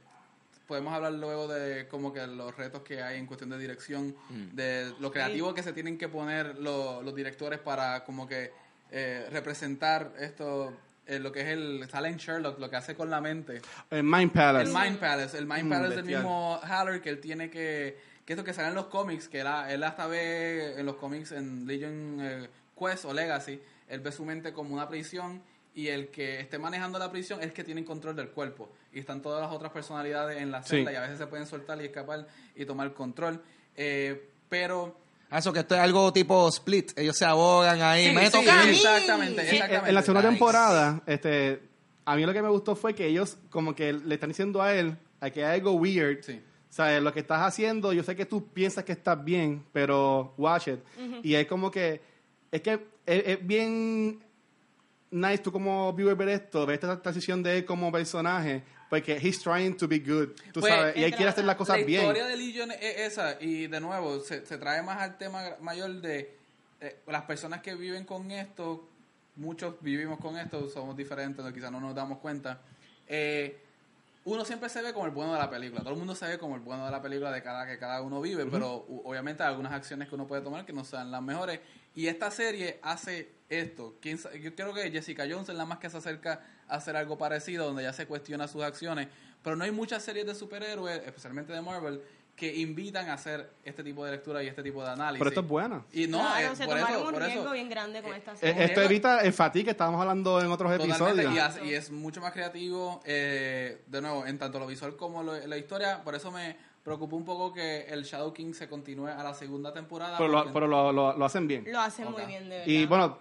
podemos hablar luego de como que los retos que hay en cuestión de dirección, Mm. de lo creativo que se tienen que poner lo- los directores para como que eh, representar esto, eh, lo que es el, sale en Sherlock, lo que hace con la mente. El Mind Palace. El Mind Palace, el Mind Mm, Palace del mismo Haller que él tiene que, que esto que sale en los cómics, que él, él hasta ve en los cómics en Legion eh, Quest o Legacy, él ve su mente como una prisión y el que esté manejando la prisión es el que tiene control del cuerpo y están todas las otras personalidades en la Sí. celda y a veces se pueden soltar y escapar y tomar control, Eh, pero Ah, Eso que esto es algo tipo split. Ellos se abogan ahí. Sí, me sí, toca a mí. exactamente, Sí, en- exactamente. en la segunda Nice. temporada, este, a mí lo que me gustó fue que ellos como que le están diciendo a él a que hay algo weird. Sí. ¿Sabes? Lo que estás haciendo, yo sé que tú piensas que estás bien, pero watch it. Y es como que, es que es, es bien nice tú como viewer ver esto, ver esta transición de él como personaje, porque he's trying to be good, tú Pues, sabes, y él quiere hacer las cosas la bien. historia de Legion es esa y de nuevo se, se trae más al tema mayor de eh, las personas que viven con esto muchos vivimos con esto somos diferentes quizás no nos damos cuenta Eh, uno siempre se ve como el bueno de la película todo el mundo se ve como el bueno de la película de cada que cada uno vive pero obviamente hay algunas acciones que uno puede tomar que no sean las mejores y esta serie hace esto ¿Quién sa- yo creo que Jessica Jones es la más que se acerca a hacer algo parecido donde ya se cuestiona sus acciones pero no hay muchas series de superhéroes especialmente de Marvel que invitan a hacer este tipo de lectura y este tipo de análisis Pero esto es bueno. y no claro, eh, se por eso un por riesgo eso bien grande con esta Eh, serie. esto evita el fatigue que estábamos hablando en otros Totalmente, episodios. y, hace- y es mucho más creativo, eh, de nuevo, en tanto lo visual como lo- la historia. Por eso me preocupó un poco que el Shadow King se continúe a la segunda temporada. pero lo, pero lo, lo- lo hacen bien. Lo hacen muy bien, de verdad. Y bueno,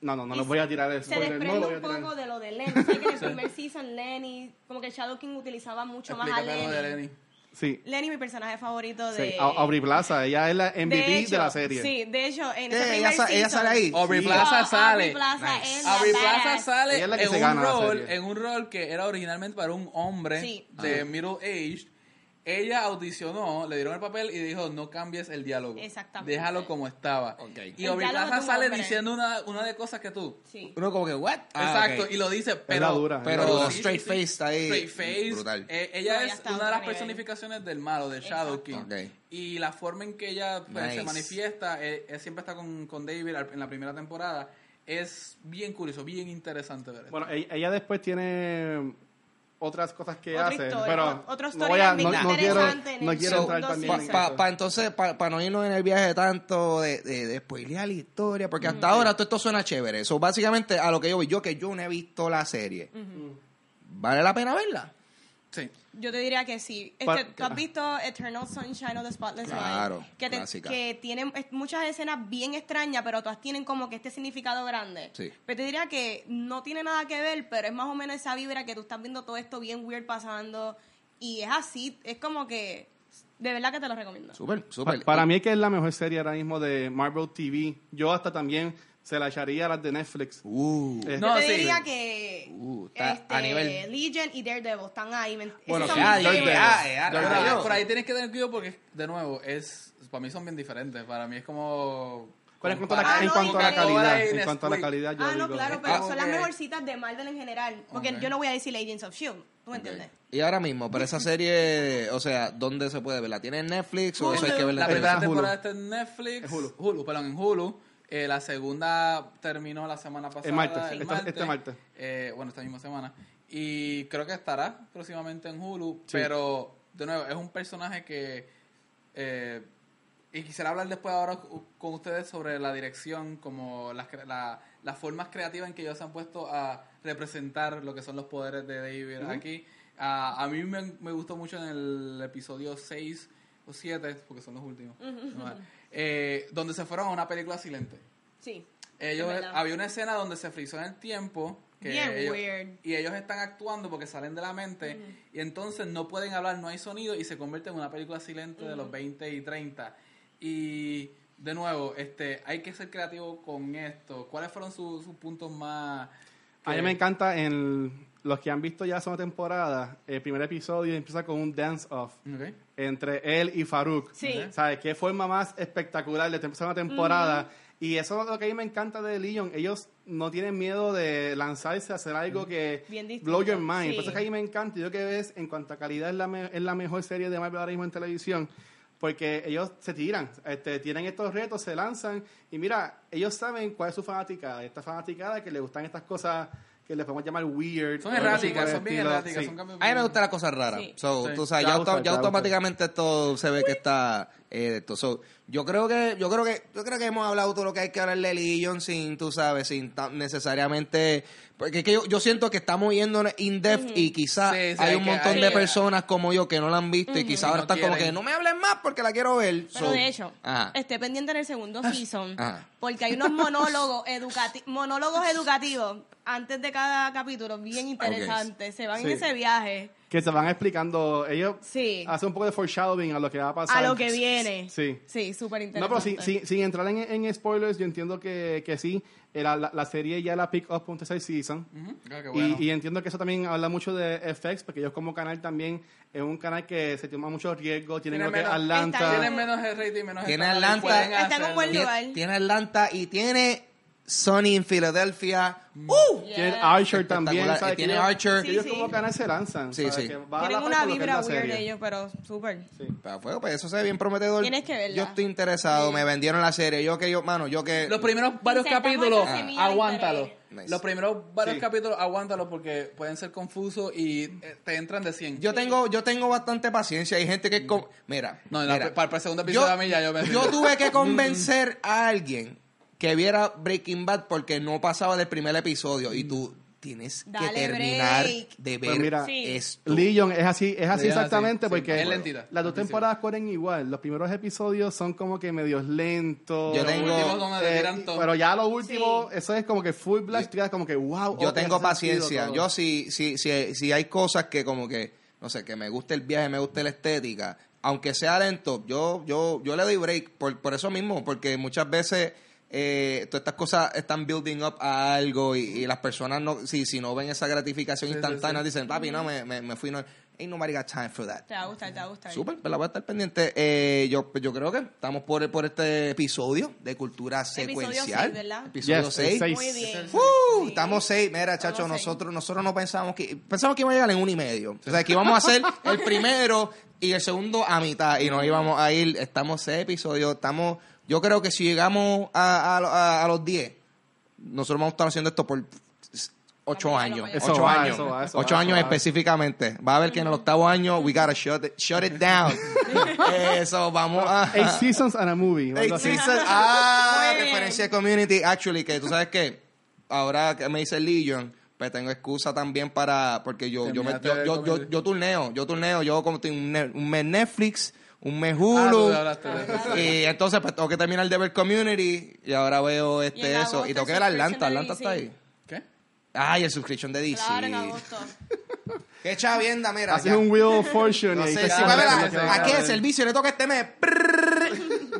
no, no, no les voy a tirar el Se spoiler. No desprende lo voy a un tirar. poco de lo de Lenny. O sea, que en el primer season Lenny, como que Shadow King utilizaba mucho más a Explícate lo Lenny. de Lenny. Sí. Lenny, mi personaje favorito sí. de... A- Aubrey Plaza, ella es la MVP de, hecho, la serie. Sí, de hecho, en Eh, ese ella, primer sa- ella season- sale ahí. Aubrey Sí. Plaza Oh, sale. Aubrey Plaza Nice. es la Aubrey Plaza sale Ella es la que en se un, gana la rol, serie. en un rol que era originalmente para un hombre Sí. de middle age. Ella audicionó, le dieron el papel y dijo, no cambies el diálogo. Exactamente. Déjalo como estaba. Ok. Y un sale hombre. diciendo una, una de cosas que tú. Sí. Uno como que, ¿what? Ah, Exacto, y lo dice, la pero... dura, Pero la dura. sí, straight sí, face está ahí. Straight face. Brutal. Eh, ella No, es una de las personificaciones del malo, de Shadow King. Ok. Y la forma en que ella pues, Nice. se manifiesta, eh, eh, siempre está con, con David en la primera temporada, es bien curioso, bien interesante ver esto. Bueno, ella, ella después tiene otras cosas que Otra hace, historia, pero otro no, voy a, no, storyline no quiero, interesante en no el quiero entrar segundo también en season. Pa, eso. pa- entonces, para no irnos en el viaje tanto de, de, de spoilear la historia, porque hasta ahora todo esto suena chévere. Eso básicamente a lo que yo voy, yo que yo no he visto la serie, ¿vale la pena verla? Sí. Yo te diría que sí. Este, ¿Tú has visto Eternal Sunshine of the Spotless Claro, Mind? Que, te- que tienen muchas escenas bien extrañas, pero todas tienen como que este significado grande. Sí. Pero te diría que no tiene nada que ver, pero es más o menos esa vibra que tú estás viendo todo esto bien weird pasando. Y es así, es como que... De verdad que te lo recomiendo. Súper, Pa- súper. para mí es que es la mejor serie ahora mismo de Marvel TV. Yo hasta también se la echaría a las de Netflix. Uh, Eh, No, Yo te sí. diría que Uh, está este, a nivel- Legion y Daredevil están ahí. ¿me- esos Bueno, sí, ah, favorites. ah, eh, ah, Pero rayos. por ahí tienes que tener cuidado porque, de nuevo, es para mí son bien diferentes. Para mí es como... Pero en cuanto a la, Ah, en no, cuanto a la y- calidad, en cuanto a la calidad, yo Ah, no, digo, claro, pero Ah, son las mejorcitas de Marvel en general. Porque yo no voy a decir Agents of S.H.I.E.L.D. ¿Tú me entiendes? Y ahora mismo, pero esa serie, o sea, ¿dónde se puede ver? ¿La tiene en Netflix o eso hay que verla La en primera? Hulu. temporada está en Netflix. En Hulu. perdón, en Hulu. Eh, la segunda terminó la semana pasada. El martes, el esta- este martes. Eh, bueno, esta misma semana. Y creo que estará próximamente en Hulu. Sí. Pero, de nuevo, es un personaje que... eh, y quisiera hablar después ahora con ustedes sobre la dirección, como las, cre- la- las formas creativas en que ellos se han puesto a representar lo que son los poderes de David aquí. Ah, a mí me, me gustó mucho en el episodio 6 o 7, porque son los últimos, ¿no? Eh, donde se fueron a una película silente. Sí. Ellos, había una escena donde se frizó en el tiempo. Que Bien ellos- weird. Y ellos están actuando porque salen de la mente y entonces no pueden hablar, no hay sonido y se convierte en una película silente de los 20 y 30. Y de nuevo, este, hay que ser creativo con esto. ¿Cuáles fueron sus, sus puntos más... A mí me encanta en los que han visto ya segunda temporada, el primer episodio empieza con un dance-off Ok. entre él y Farouk. Sí. ¿Sabes? Qué forma más espectacular de empezar una temporada. Y eso es lo que a mí me encanta de Legion. Ellos no tienen miedo de lanzarse a hacer algo que blow your mind. sí. Por eso es que a mí me encanta. Y Yo que ves, en cuanto a calidad, es la, me- es la mejor serie de Marvel ahora mismo en televisión. Porque ellos se tiran, este, tienen estos retos, se lanzan. Y mira, ellos saben cuál es su fanaticada. Esta fanaticada que le gustan estas cosas que les podemos llamar weird. Son erráticas, son bien erráticas. Sí. Son cambios A mí me gustan las cosas raras. Sí. So, Sí. tú sabes, ya, automáticamente esto se ve que está eh, esto. So, yo creo que yo creo que yo creo que hemos hablado todo lo que hay que hablar de Legion sin tú sabes, sin tan necesariamente porque es que yo, yo siento que estamos yendo in depth y quizás Sí, sí, hay un montón hay de personas como yo que no la han visto y quizás ahora No están como que no me hablen más porque la quiero ver. Pero So, de hecho, ajá. esté pendiente en el segundo season, Ajá. porque hay unos monólogos, educati monólogos educativos antes de cada capítulo, bien interesantes. Se van Sí. en ese viaje Que se van explicando. Ellos Sí. hacen un poco de foreshadowing a lo que va a pasar. a lo que viene. Sí. Sí, súper No, interesante. pero sin, sin, sin entrar en, en spoilers, yo entiendo que, que sí. La, la, la serie ya la pick up un tercer season. Bueno. Y, y entiendo que eso también habla mucho de FX, porque ellos como canal también es un canal que se toma mucho riesgo, tienen Tiene lo que menos- Atlanta. Tienen menos rating, menos Tiene Atlanta. Está en un buen lugar. tiene Atlanta y tiene Sony en Filadelfia. ¡Uh! Yeah. Tienen Archer también, Espectacular. ¿sabes? Y tiene Archer. ellos Sí, como sí. canal se lanzan. Sí, ¿sabes? sí. Tienen una vibra weird serie. ellos, pero súper. Sí. Para fuego, pues eso se ve bien prometedor. Tienes que verla. Yo estoy interesado, Sí. me vendieron la serie. Yo que yo, mano, yo que. Los primeros varios capítulos, aguántalo. Nice. Los primeros varios Sí. capítulos, aguántalo porque pueden ser confusos y eh, te entran de 100. Yo tengo, yo tengo bastante paciencia. Hay gente que. Mira. No, la- mira. para el segundo episodio a mí ya yo me- yo tuve que convencer a alguien que viera Breaking Bad porque no pasaba del primer episodio. Y tú tienes que terminar break. de ver Pues mira, Sí. esto. Legion es así, es así Sí, exactamente sí, sí. porque Es lentita. las dos temporadas corren igual. Los primeros episodios son como que medios lentos. Yo Los tengo- Eh, pero ya lo último, Sí. eso es como que full blast, tú como que wow. Yo tengo paciencia. Yo si, si, si, si hay cosas que como que no sé, que me guste el viaje, me guste la estética, aunque sea lento, yo, yo, yo le doy break por, por eso mismo, porque muchas veces eh, todas estas cosas están building up a algo y, y las personas no, si, si no ven esa gratificación Sí, sí, instantánea, sí. dicen, papi, no, me, me, me fui, no, ain't nobody got time for that. Te va a gustar, te va a gustar. Súper, pues la voy a estar pendiente. Eh, yo, yo creo que estamos por, por este episodio de cultura secuencial. Episodio Yes, 6. seis. Muy bien. Uh, Sí. estamos seis, mira, Estamos chacho, nosotros, nosotros no pensamos que, pensamos que iba a llegar en uno y medio. O sea, que íbamos a hacer el primero y el segundo a mitad y nos íbamos a ir, estamos seis episodios, estamos, yo creo que si llegamos a, a, a- a los 10, nosotros vamos a estar haciendo esto por ocho años, Eso ocho va, años, eso va, eso ocho va, años específicamente. Va a ver que en el octavo año we gotta shut it, shut it down. Eso, vamos a... Eight seasons and a movie. Eight seasons. Ah, referencia de community. Actually, que tú sabes que ahora que me dice Legion, pues tengo excusa también para. Porque yo, yo, me- yo, yo, yo, yo turneo, yo turneo, yo como tengo un, mes Netflix, un mes Ah, Hulu. eso. y entonces pues tengo que terminar de ver community y ahora veo este eso. Y tengo que ver Atlanta, Atlanta está ahí. ¿Qué? Ay, el subscription de DC. Claro, en agosto. Qué chavienda, mira. Haces un Wheel of Fortune. No sé si va a ver lo a, que ¿a va qué servicio le toca este mes.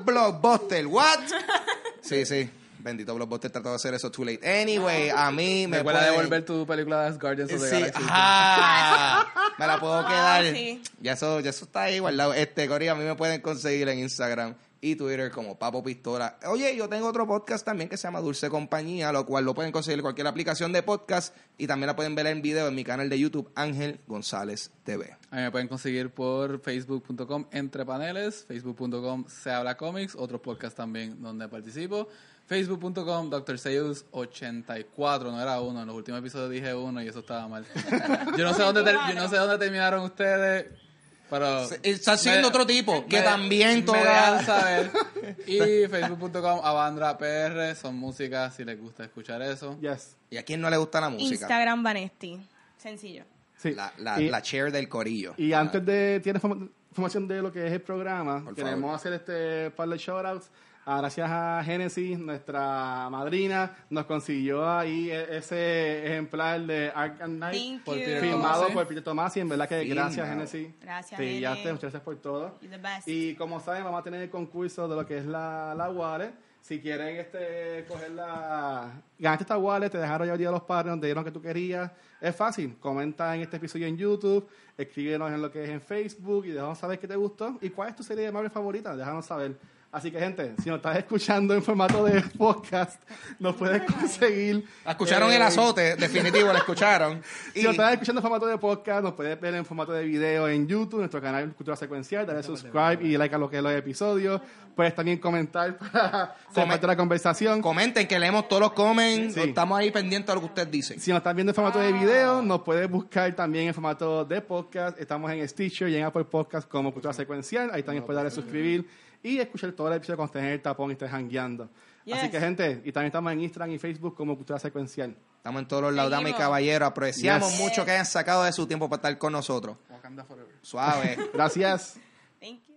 Blockbuster, what? Sí, sí. Bendito Blockbuster trató de hacer eso too late. Anyway, a mí me Recuerda pueden- devolver tu película de Guardians of the Sí, Galaxy. ajá. Me la puedo quedar. sí. Ya eso, ya eso está ahí guardado. Este, Cory, a mí me pueden conseguir en Instagram y Twitter como Papo Pistola. Oye, yo tengo otro podcast también que se llama Dulce Compañía, lo cual lo pueden conseguir en cualquier aplicación de podcast y también la pueden ver en video en mi canal de YouTube, Ángel González TV. A mí me pueden conseguir por facebook.com entre paneles, facebook.com se habla cómics, otros podcasts también donde participo, facebook.com Dr. Seuss 84, no era uno, en los últimos episodios dije uno y eso estaba mal. Yo no sé dónde, ter- yo no sé dónde terminaron ustedes, pero... Está siguiendo me- otro tipo, que me- también dejan saber. Y facebook.com Avandra PR, son músicas si les gusta escuchar eso. Yes. ¿Y a quién no le gusta la música? Instagram Vanesti. Sencillo. Sí. La, la, y, la chair del corillo. y antes de tienes forma- información de lo que es el programa, Por queremos favor. hacer este par de shoutouts. Gracias a Genesis, nuestra madrina, nos consiguió ahí e- ese ejemplar de Ark and Knight Thank Por Tomasi. por Peter Tomasi. En verdad que gracias, Genesis. Gracias, Sí, ya te, muchas gracias por todo. You're the best. Y como saben, vamos a tener el concurso de lo que es la, la wallet. Si quieren este, coger la... Ganaste esta wallet, te dejaron ya el día de los padres, donde dieron que tú querías. Es fácil. Comenta en este episodio en YouTube, escríbenos en lo que es en Facebook y déjanos saber qué te gustó y cuál es tu serie de Marvel favorita. Déjanos saber. Así que, gente, si nos estás escuchando en formato de podcast, nos puedes conseguir... Escucharon eh, el azote, definitivo, lo escucharon. si nos estás escuchando en formato de podcast, nos puedes ver en formato de video en YouTube, nuestro canal Cultura Secuencial, dale subscribe y like a lo que es los episodios. Puedes también comentar para Comen- de la conversación. Comenten, que leemos todos los comments. Sí. Estamos ahí pendientes a lo que ustedes dicen. Si nos estás viendo en formato de video, nos puedes buscar también en formato de podcast. Estamos en Stitcher y en Apple Podcast como Cultura Secuencial. Ahí también puedes darle suscribir y escuchar todo el episodio cuando estés en el tapón y estés jangueando. Así que, gente, y también estamos en Instagram y Facebook como Cultura Secuencial. Estamos en todos los lados, damas y caballeros. Apreciamos Yes. mucho que hayan sacado de su tiempo para estar con nosotros. Wakanda Forever. Suave. Gracias. Thank you.